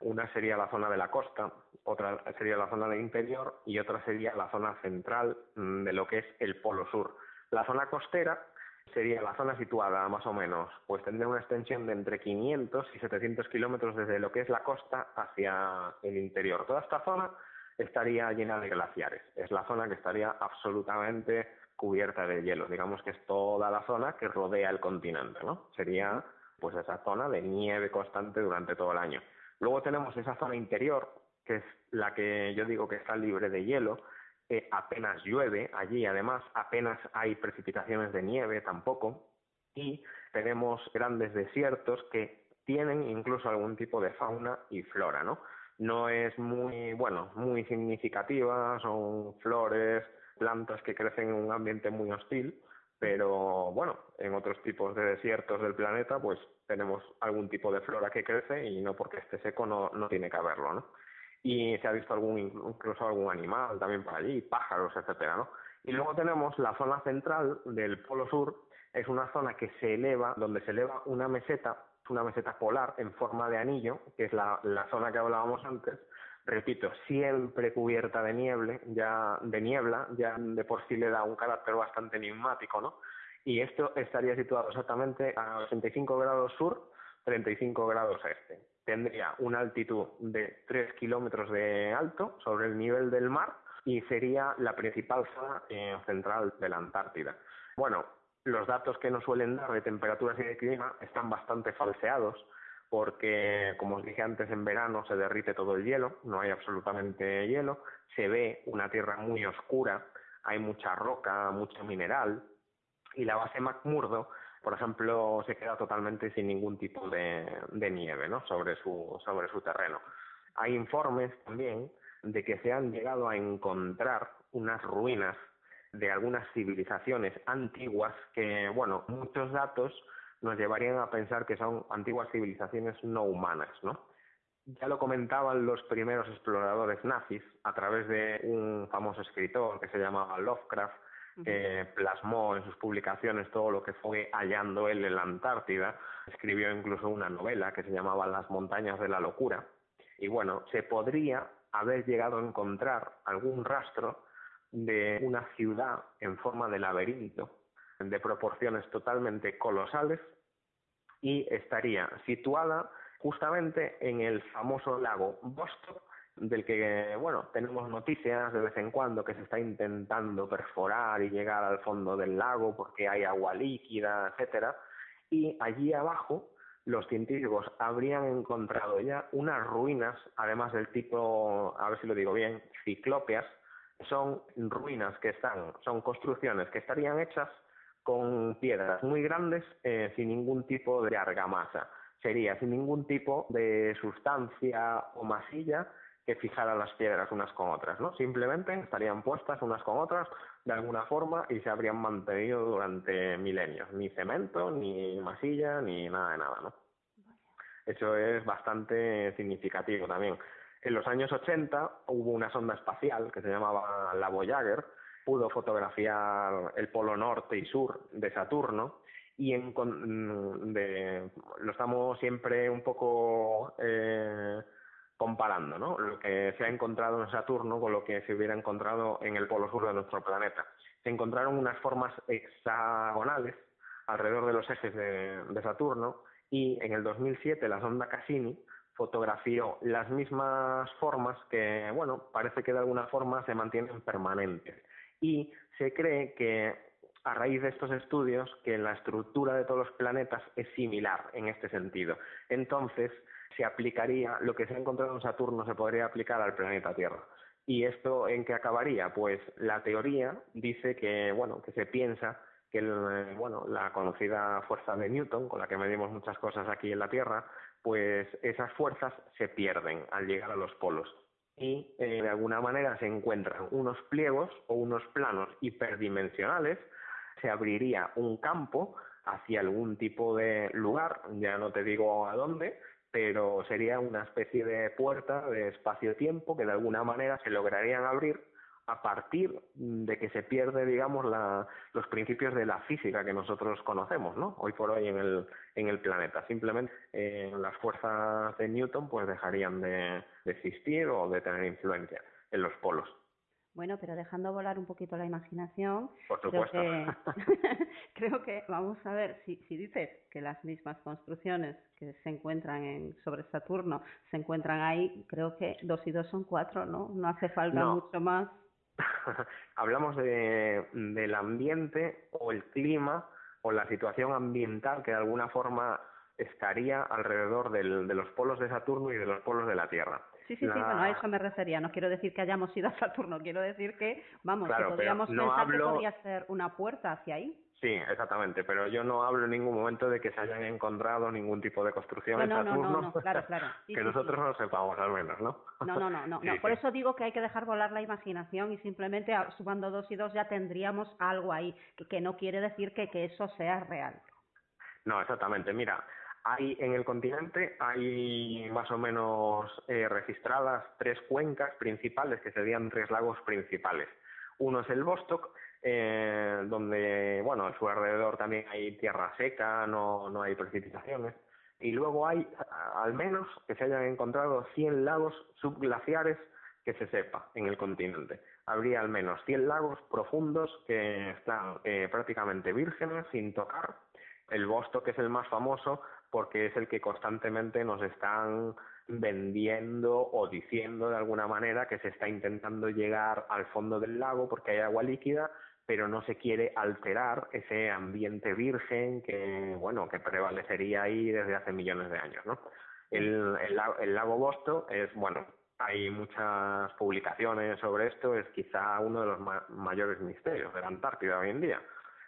S2: Una sería la zona de la costa, otra sería la zona del interior y otra sería la zona central mm, de lo que es el Polo Sur. La zona costera sería la zona situada más o menos, pues tendría una extensión de entre 500 y 700 kilómetros desde lo que es la costa hacia el interior. Toda esta zona estaría llena de glaciares. Es la zona que estaría absolutamente cubierta de hielo. Digamos que es toda la zona que rodea el continente, ¿no? Sería pues esa zona de nieve constante durante todo el año. Luego tenemos esa zona interior, que es la que yo digo que está libre de hielo, eh, apenas llueve allí, además apenas hay precipitaciones de nieve tampoco, y tenemos grandes desiertos que tienen incluso algún tipo de fauna y flora, ¿no? No es muy, bueno, muy significativa, son flores, plantas que crecen en un ambiente muy hostil, pero bueno, en otros tipos de desiertos del planeta, pues tenemos algún tipo de flora que crece y no porque esté seco no, no tiene que haberlo, ¿no? Y se ha visto algún incluso algún animal también por allí, pájaros, etcétera, ¿no? Y luego tenemos la zona central del Polo Sur, es una zona que se eleva, donde se eleva una meseta, una meseta polar en forma de anillo, que es la, la zona que hablábamos antes, repito, siempre cubierta de niebla, ya de niebla, ya de por sí le da un carácter bastante enigmático, ¿no? Y esto estaría situado exactamente a 85 grados sur, 35 grados este. Tendría una altitud de 3 kilómetros de alto sobre el nivel del mar y sería la principal zona eh, central de la Antártida. Bueno, los datos que nos suelen dar de temperaturas y de clima están bastante falseados porque, como os dije antes, en verano se derrite todo el hielo, no hay absolutamente hielo, se ve una tierra muy oscura, hay mucha roca, mucho mineral, y la base McMurdo, por ejemplo, se queda totalmente sin ningún tipo de, nieve ¿no? sobre, su, sobre su terreno. Hay informes también de que se han llegado a encontrar unas ruinas de algunas civilizaciones antiguas que, bueno, muchos datos nos llevarían a pensar que son antiguas civilizaciones no humanas, ¿no? Ya lo comentaban los primeros exploradores nazis a través de un famoso escritor que se llamaba Lovecraft, que plasmó en sus publicaciones todo lo que fue hallando él en la Antártida. Escribió incluso una novela que se llamaba Las montañas de la locura. Y bueno, se podría haber llegado a encontrar algún rastro de una ciudad en forma de laberinto de proporciones totalmente colosales y estaría situada justamente en el famoso lago Vostok, del que, bueno, tenemos noticias de vez en cuando que se está intentando perforar y llegar al fondo del lago porque hay agua líquida, etcétera, y allí abajo los científicos habrían encontrado ya unas ruinas, además del tipo, a ver si lo digo bien, ciclópeas, son ruinas que están, son construcciones que estarían hechas con piedras muy grandes eh, sin ningún tipo de argamasa. Sería sin ningún tipo de sustancia o masilla que fijara las piedras unas con otras, ¿no? Simplemente estarían puestas unas con otras de alguna forma y se habrían mantenido durante milenios. Ni cemento, ni masilla, ni nada de nada, ¿no? Eso es bastante significativo también. En los años 80 hubo una sonda espacial que se llamaba la Voyager, pudo fotografiar el polo norte y sur de Saturno y en, mm, de, lo estamos siempre un poco eh, comparando, ¿no? Lo que se ha encontrado en Saturno con lo que se hubiera encontrado en el polo sur de nuestro planeta. Se encontraron unas formas hexagonales alrededor de los ejes de, de Saturno y en el 2007 la sonda Cassini fotografió las mismas formas que, bueno, parece que de alguna forma se mantienen permanentes y se cree que a raíz de estos estudios que la estructura de todos los planetas es similar en este sentido. Entonces, se aplicaría lo que se ha encontrado en Saturno se podría aplicar al planeta Tierra. ¿Y esto en qué acabaría? Pues la teoría dice que, bueno, que se piensa que bueno, la conocida fuerza de Newton, con la que medimos muchas cosas aquí en la Tierra, pues esas fuerzas se pierden al llegar a los polos y eh, de alguna manera se encuentran unos pliegos o unos planos hiperdimensionales, se abriría un campo hacia algún tipo de lugar, ya no te digo a dónde, pero sería una especie de puerta de espacio-tiempo que de alguna manera se lograrían abrir a partir de que se pierde, digamos, la, los principios de la física que nosotros conocemos, ¿no? Hoy por hoy en el, en el planeta. Simplemente eh, las fuerzas de Newton pues dejarían de, existir o de tener influencia en los polos.
S1: Bueno, pero dejando volar un poquito la imaginación,
S2: Por.
S1: Creo, que, creo que vamos a ver si, si dices que las mismas construcciones que se encuentran en, sobre Saturno se encuentran ahí, creo que dos y dos son cuatro, ¿no? No hace falta mucho más.
S2: hablamos de, del ambiente o el clima o la situación ambiental que de alguna forma estaría alrededor del, de los polos de Saturno y de los polos de la Tierra.
S1: Sí, sí, sí, bueno, a eso me refería. No quiero decir que hayamos ido a Saturno, quiero decir que, vamos, que podríamos pensar que podría ser una puerta hacia ahí.
S2: Sí, exactamente, pero yo no hablo en ningún momento de que se hayan encontrado ningún tipo de construcción en Saturno.
S1: No, no, claro, claro.
S2: que nosotros no sepamos al menos, ¿no?
S1: No, no, no, no. Por eso digo que hay que dejar volar la imaginación y simplemente sumando dos y dos ya tendríamos algo ahí, que, no quiere decir que, que eso sea real.
S2: No, exactamente. Mira, Hay en el continente hay más o menos eh, registradas tres cuencas principales que serían tres lagos principales. Uno es el Vostok, eh, donde, bueno, a su alrededor también hay tierra seca, no, no hay precipitaciones. Y luego hay, al menos, que se hayan encontrado 100 lagos subglaciares que se sepa en el continente. Habría al menos 100 lagos profundos que están eh, prácticamente vírgenes, sin tocar. El Vostok es el más famoso porque es el que constantemente nos están vendiendo o diciendo de alguna manera que se está intentando llegar al fondo del lago porque hay agua líquida, pero no se quiere alterar ese ambiente virgen que, bueno, que prevalecería ahí desde hace millones de años, ¿no? El, el, lago Bosto es, bueno, hay muchas publicaciones sobre esto, es quizá uno de los mayores misterios de la Antártida hoy en día.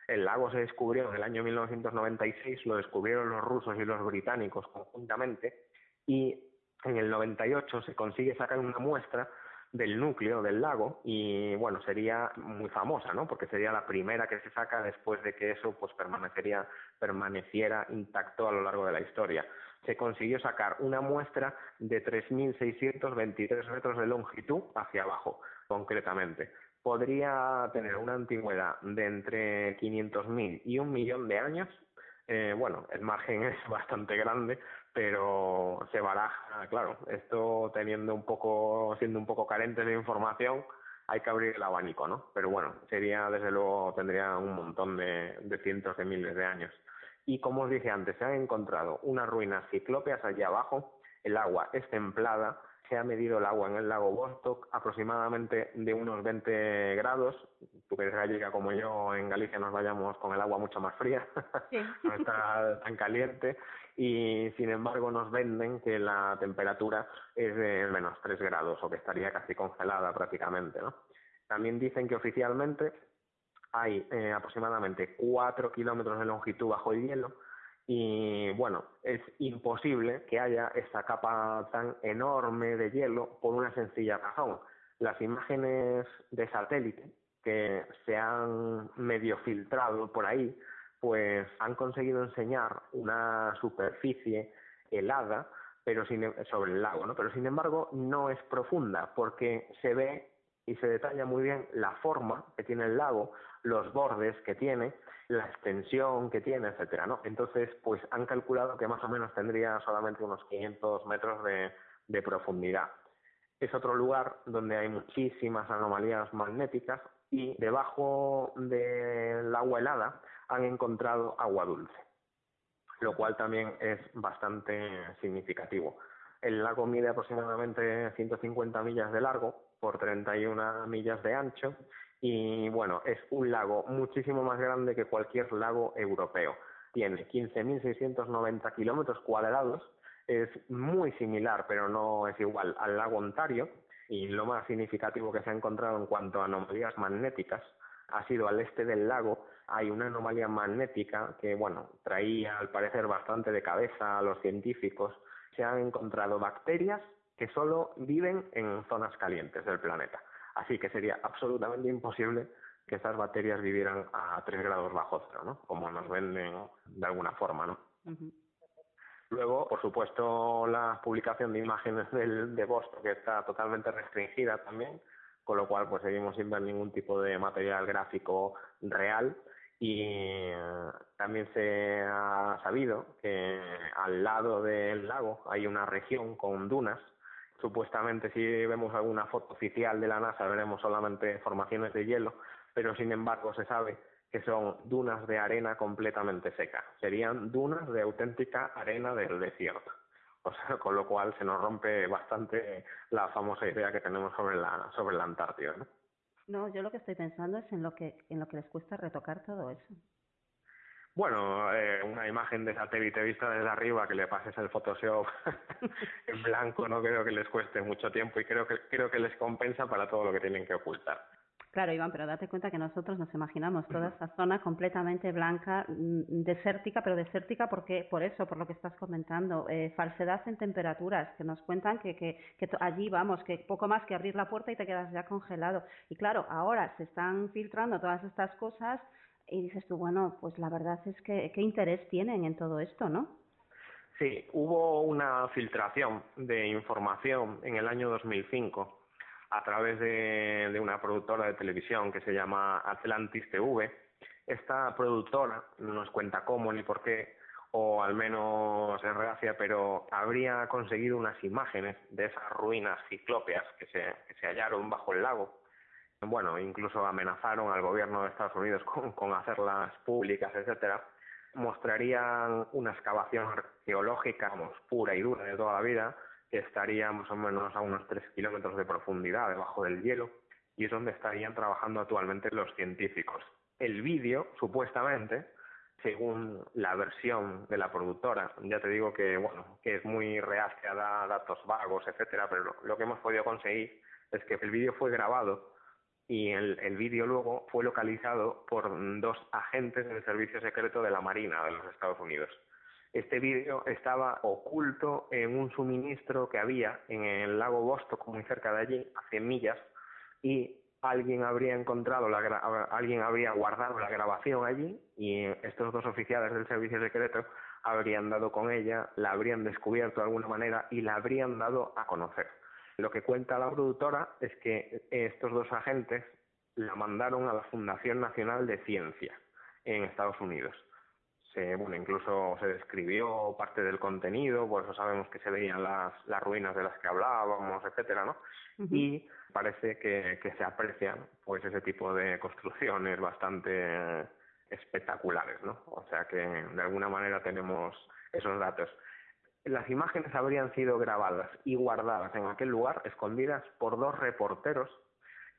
S2: El lago se descubrió en el año 1996, lo descubrieron los rusos y los británicos conjuntamente, y en el 98 se consigue sacar una muestra del núcleo del lago y bueno sería muy famosa no porque sería la primera que se saca después de que eso pues permanecería permaneciera intacto a lo largo de la historia. Se consiguió sacar una muestra de 3.623 metros de longitud hacia abajo concretamente podría tener una antigüedad de entre 500.000 y un millón de años eh, bueno, el margen es bastante grande, pero se baraja, claro, esto teniendo un poco, siendo un poco carente de información, hay que abrir el abanico, ¿no? Pero bueno, sería, desde luego, tendría un montón de, de cientos de miles de años. Y como os dije antes, se han encontrado unas ruinas ciclópeas allí abajo, el agua es templada, se ha medido el agua en el lago Vostok aproximadamente de unos 20 grados. Tú que eres gallega como yo, en Galicia nos vayamos con el agua mucho más fría, no está tan caliente. Y sin embargo nos venden que la temperatura es de menos 3 grados o que estaría casi congelada prácticamente. ¿no? También dicen que oficialmente hay eh, aproximadamente 4 kilómetros de longitud bajo el hielo y bueno, es imposible que haya esta capa tan enorme de hielo por una sencilla razón. Las imágenes de satélite que se han medio filtrado por ahí, pues han conseguido enseñar una superficie helada pero sin, sobre el lago, ¿no? Pero sin embargo no es profunda porque se ve y se detalla muy bien la forma que tiene el lago, los bordes que tiene, la extensión que tiene, etcétera, ¿no? Entonces, pues han calculado que más o menos tendría solamente unos 500 metros de, de profundidad. Es otro lugar donde hay muchísimas anomalías magnéticas y debajo del agua helada han encontrado agua dulce, lo cual también es bastante significativo. El lago mide aproximadamente 150 millas de largo por 31 millas de ancho y bueno, es un lago muchísimo más grande que cualquier lago europeo. Tiene 15.690 kilómetros cuadrados, es muy similar, pero no es igual al lago Ontario y lo más significativo que se ha encontrado en cuanto a anomalías magnéticas ha sido al este del lago hay una anomalía magnética que bueno traía al parecer bastante de cabeza a los científicos se han encontrado bacterias que solo viven en zonas calientes del planeta. Así que sería absolutamente imposible que estas bacterias vivieran a 3 grados bajo cero, ¿no? Como nos venden de alguna forma, ¿no? Luego, por supuesto, la publicación de imágenes del, de Boston, que está totalmente restringida también, con lo cual pues seguimos sin ver ningún tipo de material gráfico real y eh, también se ha sabido que al lado del lago hay una región con dunas Supuestamente si vemos alguna foto oficial de la NASA veremos solamente formaciones de hielo, pero sin embargo se sabe que son dunas de arena completamente seca. Serían dunas de auténtica arena del desierto. O sea, con lo cual se nos rompe bastante la famosa idea que tenemos sobre la sobre la Antártida, ¿no?
S1: No, yo lo que estoy pensando es en lo que en lo que les cuesta retocar todo eso.
S2: Bueno, eh, una imagen de satélite vista desde arriba que le pases el Photoshop en blanco no creo que les cueste mucho tiempo y creo que creo que les compensa para todo lo que tienen que ocultar.
S1: Claro, Iván, pero date cuenta que nosotros nos imaginamos toda esa zona completamente blanca, mm, desértica, pero desértica porque por eso, por lo que estás comentando, eh, falsedad en temperaturas, que nos cuentan que, que, que allí vamos, que poco más que abrir la puerta y te quedas ya congelado. Y claro, ahora se están filtrando todas estas cosas y dices tú, bueno, pues la verdad es que qué interés tienen en todo esto, ¿no?
S2: Sí, hubo una filtración de información en el año 2005 a través de, de una productora de televisión que se llama Atlantis TV. Esta productora no nos cuenta cómo ni por qué, o al menos en gracia, pero habría conseguido unas imágenes de esas ruinas ciclópeas que se, que se hallaron bajo el lago. Bueno, incluso amenazaron al gobierno de Estados Unidos con, con hacerlas públicas, etcétera. Mostrarían una excavación arqueológica vamos, pura y dura de toda la vida, que estaría más o menos a unos tres kilómetros de profundidad debajo del hielo, y es donde estarían trabajando actualmente los científicos. El vídeo, supuestamente, según la versión de la productora. Ya te digo que, bueno, que es muy reacia a datos vagos, etcétera, pero lo, que hemos podido conseguir es que el vídeo fue grabado y el, el vídeo luego fue localizado por dos agentes del servicio secreto de la Marina de los Estados Unidos. Este vídeo estaba oculto en un suministro que había en el lago Vostok, muy cerca de allí, a 100 millas, y alguien habría encontrado, la alguien habría guardado la grabación allí y estos dos oficiales del servicio secreto habrían dado con ella, la habrían descubierto de alguna manera y la habrían dado a conocer. Lo que cuenta la productora es que estos dos agentes la mandaron a la Fundación Nacional de Ciencia en Estados Unidos. Se, bueno, incluso se describió parte del contenido, por eso sabemos que se veían las, las ruinas de las que hablábamos, etcétera, ¿no? Y parece que, que se aprecian pues ese tipo de construcciones bastante espectaculares, ¿no? O sea que de alguna manera tenemos esos datos. Las imágenes habrían sido grabadas y guardadas en aquel lugar, escondidas por dos reporteros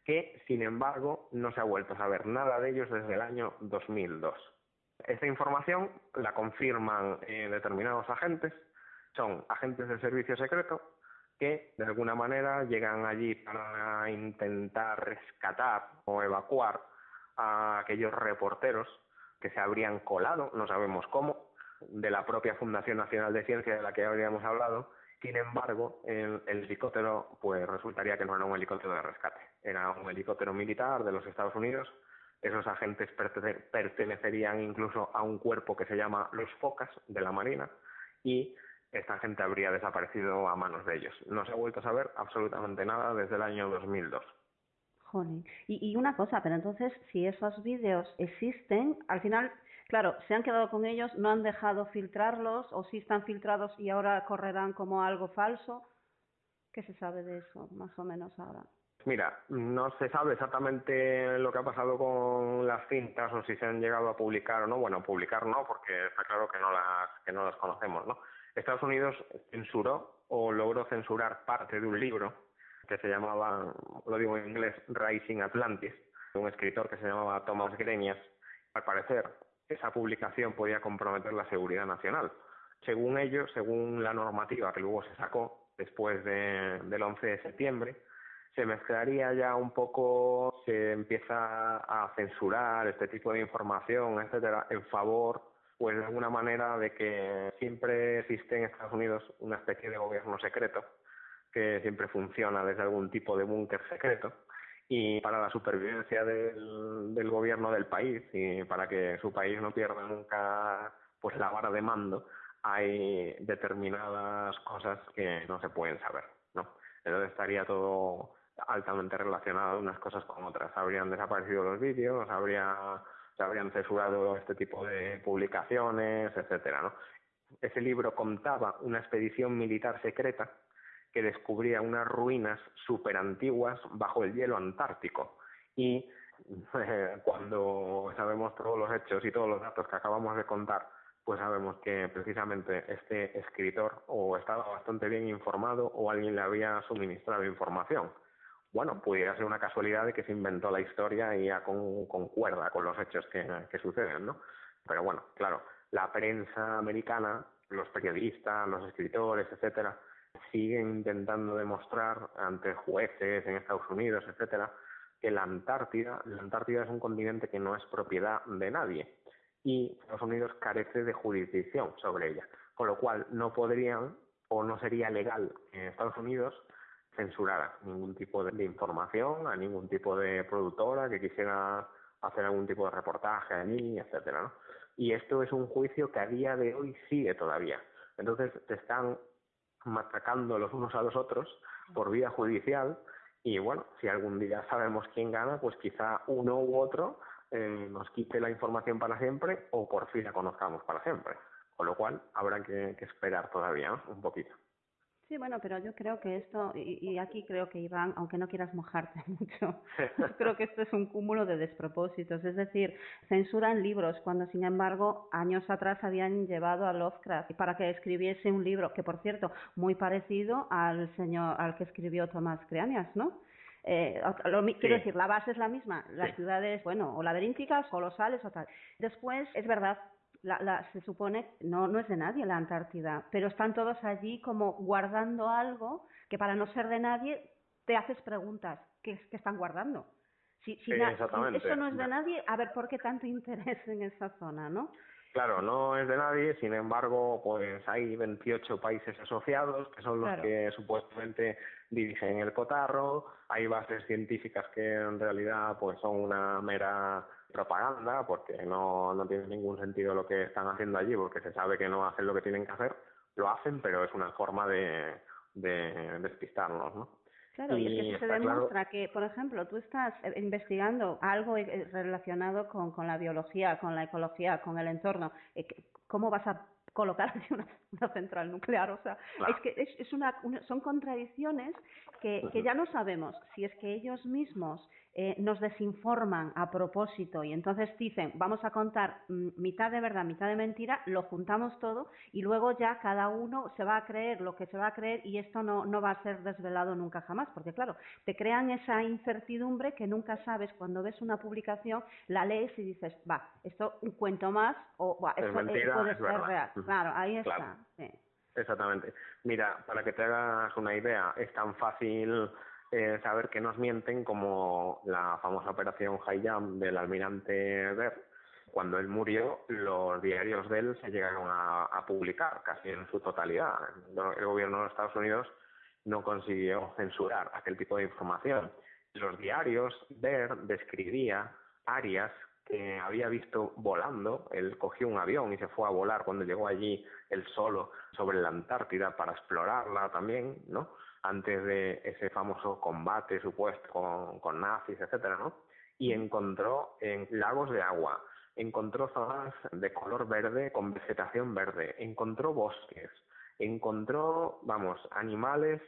S2: que, sin embargo, no se ha vuelto a saber nada de ellos desde el año 2002. Esta información la confirman eh, determinados agentes, son agentes del servicio secreto que de alguna manera llegan allí para intentar rescatar o evacuar a aquellos reporteros que se habrían colado, no sabemos cómo, de la propia Fundación Nacional de Ciencia de la que habríamos hablado. Sin embargo, el, el helicóptero, pues resultaría que no era un helicóptero de rescate, era un helicóptero militar de los Estados Unidos. Esos agentes pertenecerían incluso a un cuerpo que se llama los Focas de la Marina y esta gente habría desaparecido a manos de ellos. No se ha vuelto a saber absolutamente nada desde el año 2002.
S1: Joder. Y una cosa, pero entonces, si esos vídeos existen, al final, claro, se han quedado con ellos, no han dejado filtrarlos, o si están filtrados y ahora correrán como algo falso. ¿Qué se sabe de eso, más o menos ahora?
S2: Mira, no se sabe exactamente lo que ha pasado con las cintas o si se han llegado a publicar o no. Bueno, publicar no, porque está claro que no las que no las conocemos, ¿no? Estados Unidos censuró o logró censurar parte de un libro que se llamaba, lo digo en inglés, Rising Atlantis, de un escritor que se llamaba Thomas Grenias. Al parecer, esa publicación podía comprometer la seguridad nacional. Según ellos, según la normativa que luego se sacó después de, del 11 de septiembre, se mezclaría ya un poco, se empieza a censurar este tipo de información, etcétera, en favor pues de alguna manera de que siempre existe en Estados Unidos una especie de gobierno secreto que siempre funciona desde algún tipo de búnker secreto y para la supervivencia del, del gobierno del país y para que su país no pierda nunca pues la vara de mando hay determinadas cosas que no se pueden saber, ¿no? Entonces estaría todo altamente relacionado unas cosas con otras. Habrían desaparecido los vídeos, habría se habrían censurado este tipo de publicaciones, etcétera, ¿no? Ese libro contaba una expedición militar secreta que descubría unas ruinas súper antiguas bajo el hielo antártico y cuando sabemos todos los hechos y todos los datos que acabamos de contar, pues sabemos que precisamente este escritor o estaba bastante bien informado o alguien le había suministrado información bueno, pudiera ser una casualidad de que se inventó la historia y ya con, concuerda con los hechos que, que suceden, ¿no? Pero bueno, claro, la prensa americana, los periodistas, los escritores, etcétera, siguen intentando demostrar ante jueces en Estados Unidos, etcétera, que la Antártida, la Antártida es un continente que no es propiedad de nadie y Estados Unidos carece de jurisdicción sobre ella, con lo cual no podrían o no sería legal en Estados Unidos censurara ningún tipo de, información a ningún tipo de productora que quisiera hacer algún tipo de reportaje allí, etcétera. Y esto es un juicio que a día de hoy sigue todavía. Entonces te están matacando los unos a los otros por vía judicial y bueno, si algún día sabemos quién gana, pues quizá uno u otro eh, nos quite la información para siempre o por fin la conozcamos para siempre. Con lo cual habrá que, esperar todavía un poquito.
S1: Sí, bueno, pero yo creo que esto, y, aquí creo que Iván, aunque no quieras mojarte mucho, creo que esto es un cúmulo de despropósitos. Es decir, censuran libros cuando, sin embargo, años atrás habían llevado a Lovecraft para que escribiese un libro, que por cierto, muy parecido al señor, al que escribió Tomás Creanias, ¿no? Eh, quiero decir, la base es la misma, las ciudades, bueno, o laberínticas, colosales o tal. Después, es verdad, la, la, se supone, no, no es de nadie la Antártida, pero están todos allí como guardando algo que para no ser de nadie te haces preguntas, ¿qué, qué están guardando? Si, si, eso no es de nadie, a ver, ¿por qué tanto interés en esa zona, no?
S2: Claro, no es de nadie, sin embargo, pues hay 28 países asociados que son los que supuestamente dirigen el cotarro, hay bases científicas que en realidad pues son una mera propaganda porque no, no tiene ningún sentido lo que están haciendo allí porque se sabe que no hacen lo que tienen que hacer, lo hacen pero es una forma de, de despistarnos, ¿no?
S1: Claro, y, es que se demuestra que, por ejemplo, tú estás eh, investigando algo eh, relacionado con, con la biología, con la ecología, con el entorno. Eh, ¿Cómo vas a colocar una, una central nuclear. O sea, es que es, es una, son contradicciones que, que ya no sabemos si es que ellos mismos eh, nos desinforman a propósito y entonces dicen vamos a contar mm, mitad de verdad, mitad de mentira, lo juntamos todo y luego ya cada uno se va a creer lo que se va a creer y esto no, no va a ser desvelado nunca jamás, porque claro, te crean esa incertidumbre que nunca sabes cuando ves una publicación, la lees y dices, va, esto un cuento más o esto puede ser real. Claro, ahí está.
S2: Exactamente. Mira, para que te hagas una idea, es tan fácil eh, saber que nos mienten como la famosa operación Hayam del almirante Ver. Cuando él murió, los diarios de él se llegaron a, publicar casi en su totalidad. El gobierno de Estados Unidos no consiguió censurar aquel tipo de información. Los diarios, Ver describía áreas que había visto volando. Él cogió un avión y se fue a volar cuando llegó allí él solo sobre la Antártida para explorarla también, ¿no? Antes de ese famoso combate supuesto con, con nazis, etcétera, ¿no? Y encontró en lagos de agua, encontró zonas de color verde con vegetación verde, encontró bosques, encontró, vamos, animales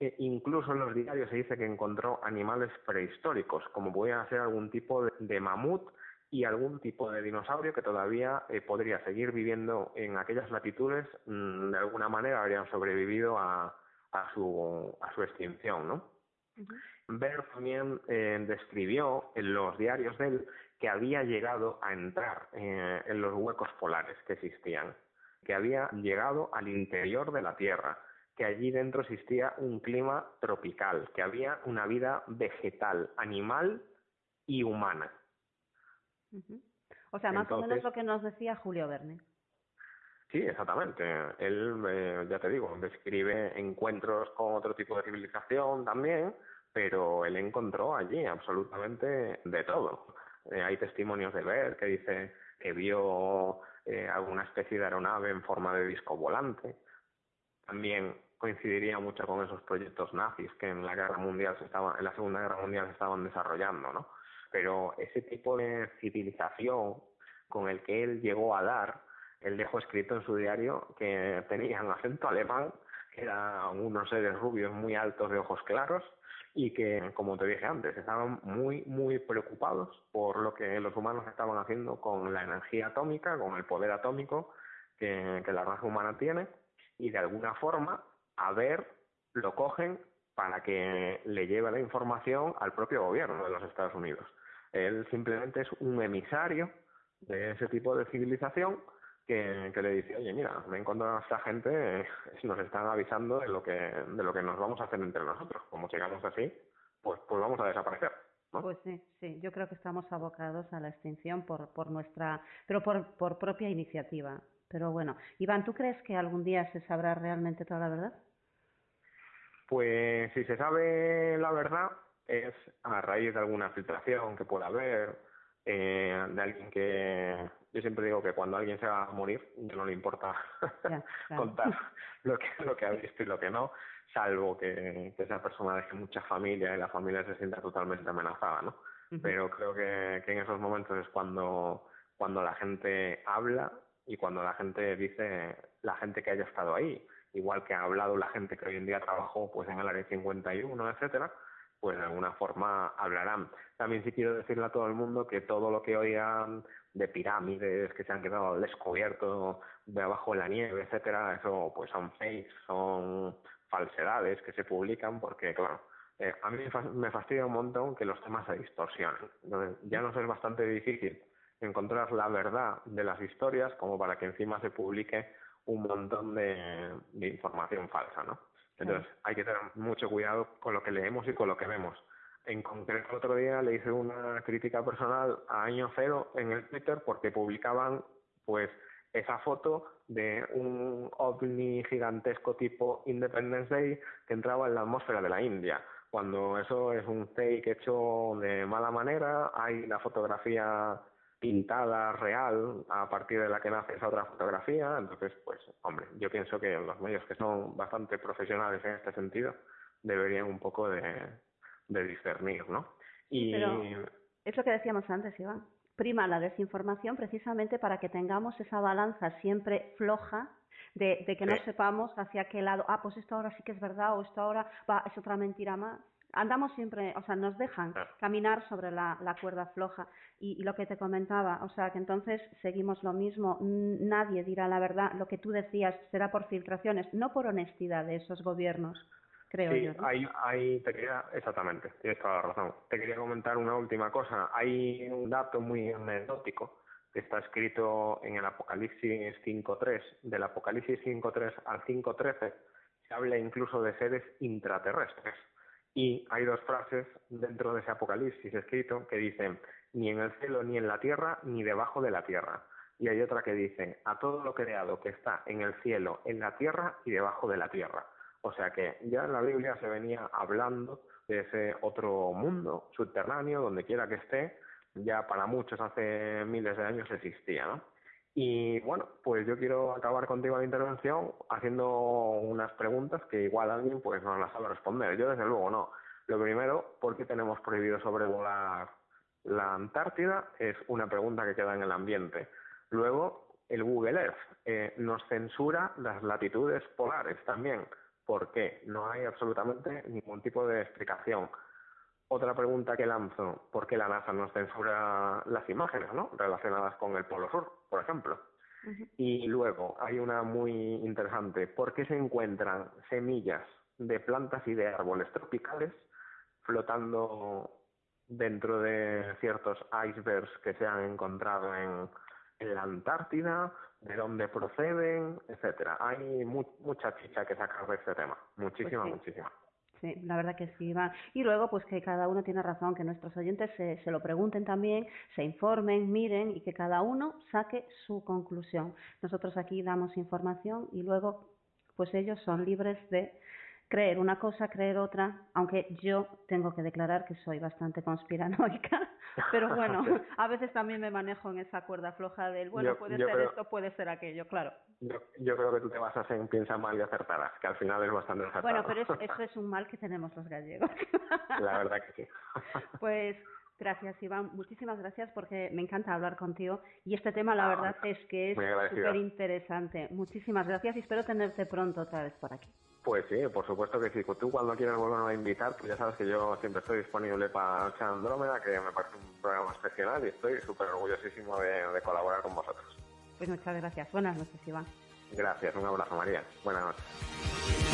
S2: e incluso en los diarios se dice que encontró animales prehistóricos, como podían ser algún tipo de mamut y algún tipo de dinosaurio que todavía eh, podría seguir viviendo en aquellas latitudes, mm, de alguna manera habrían sobrevivido a, a, su, a su extinción, ¿no? Ver también eh, describió en los diarios de él que había llegado a entrar eh, en los huecos polares que existían, que había llegado al interior de la Tierra, que allí dentro existía un clima tropical, que había una vida vegetal, animal y humana.
S1: O sea, más o menos lo que nos decía Julio Verne.
S2: Sí, exactamente. Él, eh, ya te digo, describe encuentros con otro tipo de civilización también, pero él encontró allí absolutamente de todo. Eh, hay testimonios de ver que dice que vio eh, alguna especie de aeronave en forma de disco volante. También coincidiría mucho con esos proyectos nazis que en la guerra mundial se estaban, en la segunda guerra mundial se estaban desarrollando, ¿no? pero ese tipo de civilización con el que él llegó a dar, él dejó escrito en su diario que tenían acento alemán, que eran unos seres rubios muy altos de ojos claros y que, como te dije antes, estaban muy, muy preocupados por lo que los humanos estaban haciendo con la energía atómica, con el poder atómico que, que la raza humana tiene y de alguna forma, a ver, lo cogen para que le lleve la información al propio gobierno de los Estados Unidos. Él simplemente es un emisario de ese tipo de civilización que, le dice, oye, mira, me encuentro a esta gente, nos están avisando de lo que de lo que nos vamos a hacer entre nosotros. Como sigamos así, pues pues vamos a desaparecer.
S1: Pues sí, sí, yo creo que estamos abocados a la extinción por, por nuestra, pero por, por propia iniciativa. Pero bueno, Iván, ¿tú crees que algún día se sabrá realmente toda la verdad?
S2: Pues si se sabe la verdad, es a raíz de alguna filtración que pueda haber, eh, de alguien que yo siempre digo que cuando alguien se va a morir no le importa contar lo que lo que ha visto y lo que no salvo que, esa persona deje mucha familia y la familia se sienta totalmente amenazada no pero creo que, que en esos momentos es cuando cuando la gente habla y cuando la gente dice la gente que haya estado ahí. Igual que ha hablado la gente que hoy en día trabajó pues en el área 51 etcétera pues de alguna forma hablarán. También sí quiero decirle a todo el mundo que todo lo que oigan de pirámides que se han quedado al descubierto de abajo de la nieve, etcétera, eso pues son fakes, son falsedades que se publican porque, claro, eh, a mí me fastidia un montón que los temas se distorsionen. ya nos es bastante difícil encontrar la verdad de las historias como para que encima se publique un montón de información falsa, ¿no? Entonces hay que tener mucho cuidado con lo que leemos y con lo que vemos. En concreto, el otro día le hice una crítica personal a Año Cero en el Twitter porque publicaban pues esa foto de un ovni gigantesco tipo Independence Day que entraba en la atmósfera de la India. Cuando eso es un fake hecho de mala manera, hay la fotografía pintada real a partir de la que nace esa otra fotografía. Entonces, pues, hombre, yo pienso que los medios que son bastante profesionales en este sentido deberían un poco de, de discernir, ¿no?
S1: Y... Pero es lo que decíamos antes, Iván. Prima la desinformación precisamente para que tengamos esa balanza siempre floja de, de que no sepamos hacia qué lado, ah, pues esto ahora sí que es verdad o esto ahora va, es otra mentira más andamos siempre, o sea, nos dejan caminar sobre la, la cuerda floja. Y, lo que te comentaba, o sea, que entonces seguimos lo mismo, nadie dirá la verdad, lo que tú decías será por filtraciones, no por honestidad de esos gobiernos. Creo
S2: sí,
S1: yo.
S2: Hay, te quería, exactamente, tienes toda la razón. Te quería comentar una última cosa. Hay un dato muy anecdótico que está escrito en el Apocalipsis 5.3. Del Apocalipsis 5.3 al 5.13 se habla incluso de seres intraterrestres. Y hay dos frases dentro de ese Apocalipsis escrito que dicen, ni en el cielo, ni en la tierra, ni debajo de la tierra. Y hay otra que dice, a todo lo creado que está en el cielo, en la tierra y debajo de la tierra. O sea que ya en la Biblia se venía hablando de ese otro mundo subterráneo, donde quiera que esté, ya para muchos hace miles de años existía, ¿no? Y bueno, pues yo quiero acabar contigo la intervención haciendo unas preguntas que igual alguien pues no las sabe responder. Yo desde luego no. Lo primero, ¿por qué tenemos prohibido sobrevolar la Antártida? Es una pregunta que queda en el ambiente. Luego, el Google Earth eh, nos censura las latitudes polares también. ¿Por qué? No hay absolutamente ningún tipo de explicación. Otra pregunta que lanzo, ¿por qué la NASA nos censura las imágenes ¿no? relacionadas con el Polo Sur, por ejemplo? Y luego hay una muy interesante, ¿por qué se encuentran semillas de plantas y de árboles tropicales flotando dentro de ciertos icebergs que se han encontrado en, la Antártida, de dónde proceden, etcétera. Hay mucha chicha que sacar de este tema, muchísima, pues muchísima.
S1: Sí, la verdad que sí. Y luego, pues que cada uno tiene razón, que nuestros oyentes se, se lo pregunten también, se informen, miren y que cada uno saque su conclusión. Nosotros aquí damos información y luego, pues ellos son libres de creer una cosa, creer otra, aunque yo tengo que declarar que soy bastante conspiranoica, pero bueno, a veces también me manejo en esa cuerda floja del, bueno, puede ser esto, puede ser aquello, claro.
S2: Yo, creo que tú te basas en piensa mal y acertarás, que al final es bastante acertado.
S1: Bueno, pero eso, es un mal que tenemos los gallegos.
S2: La verdad que sí.
S1: Pues Gracias, Iván. Muchísimas gracias porque me encanta hablar contigo y este tema, la ah, verdad, es que es súper interesante. Muchísimas gracias y espero tenerte pronto otra vez por aquí.
S2: Pues sí, por supuesto que sí. Tú cuando quieras volverme a invitar, pues ya sabes que yo siempre estoy disponible para Noche Andrómeda, que me parece un programa especial y estoy súper orgullosísimo de, colaborar con vosotros.
S1: Pues muchas gracias. Buenas noches, Iván.
S2: Gracias. Un abrazo, María. Buenas noches.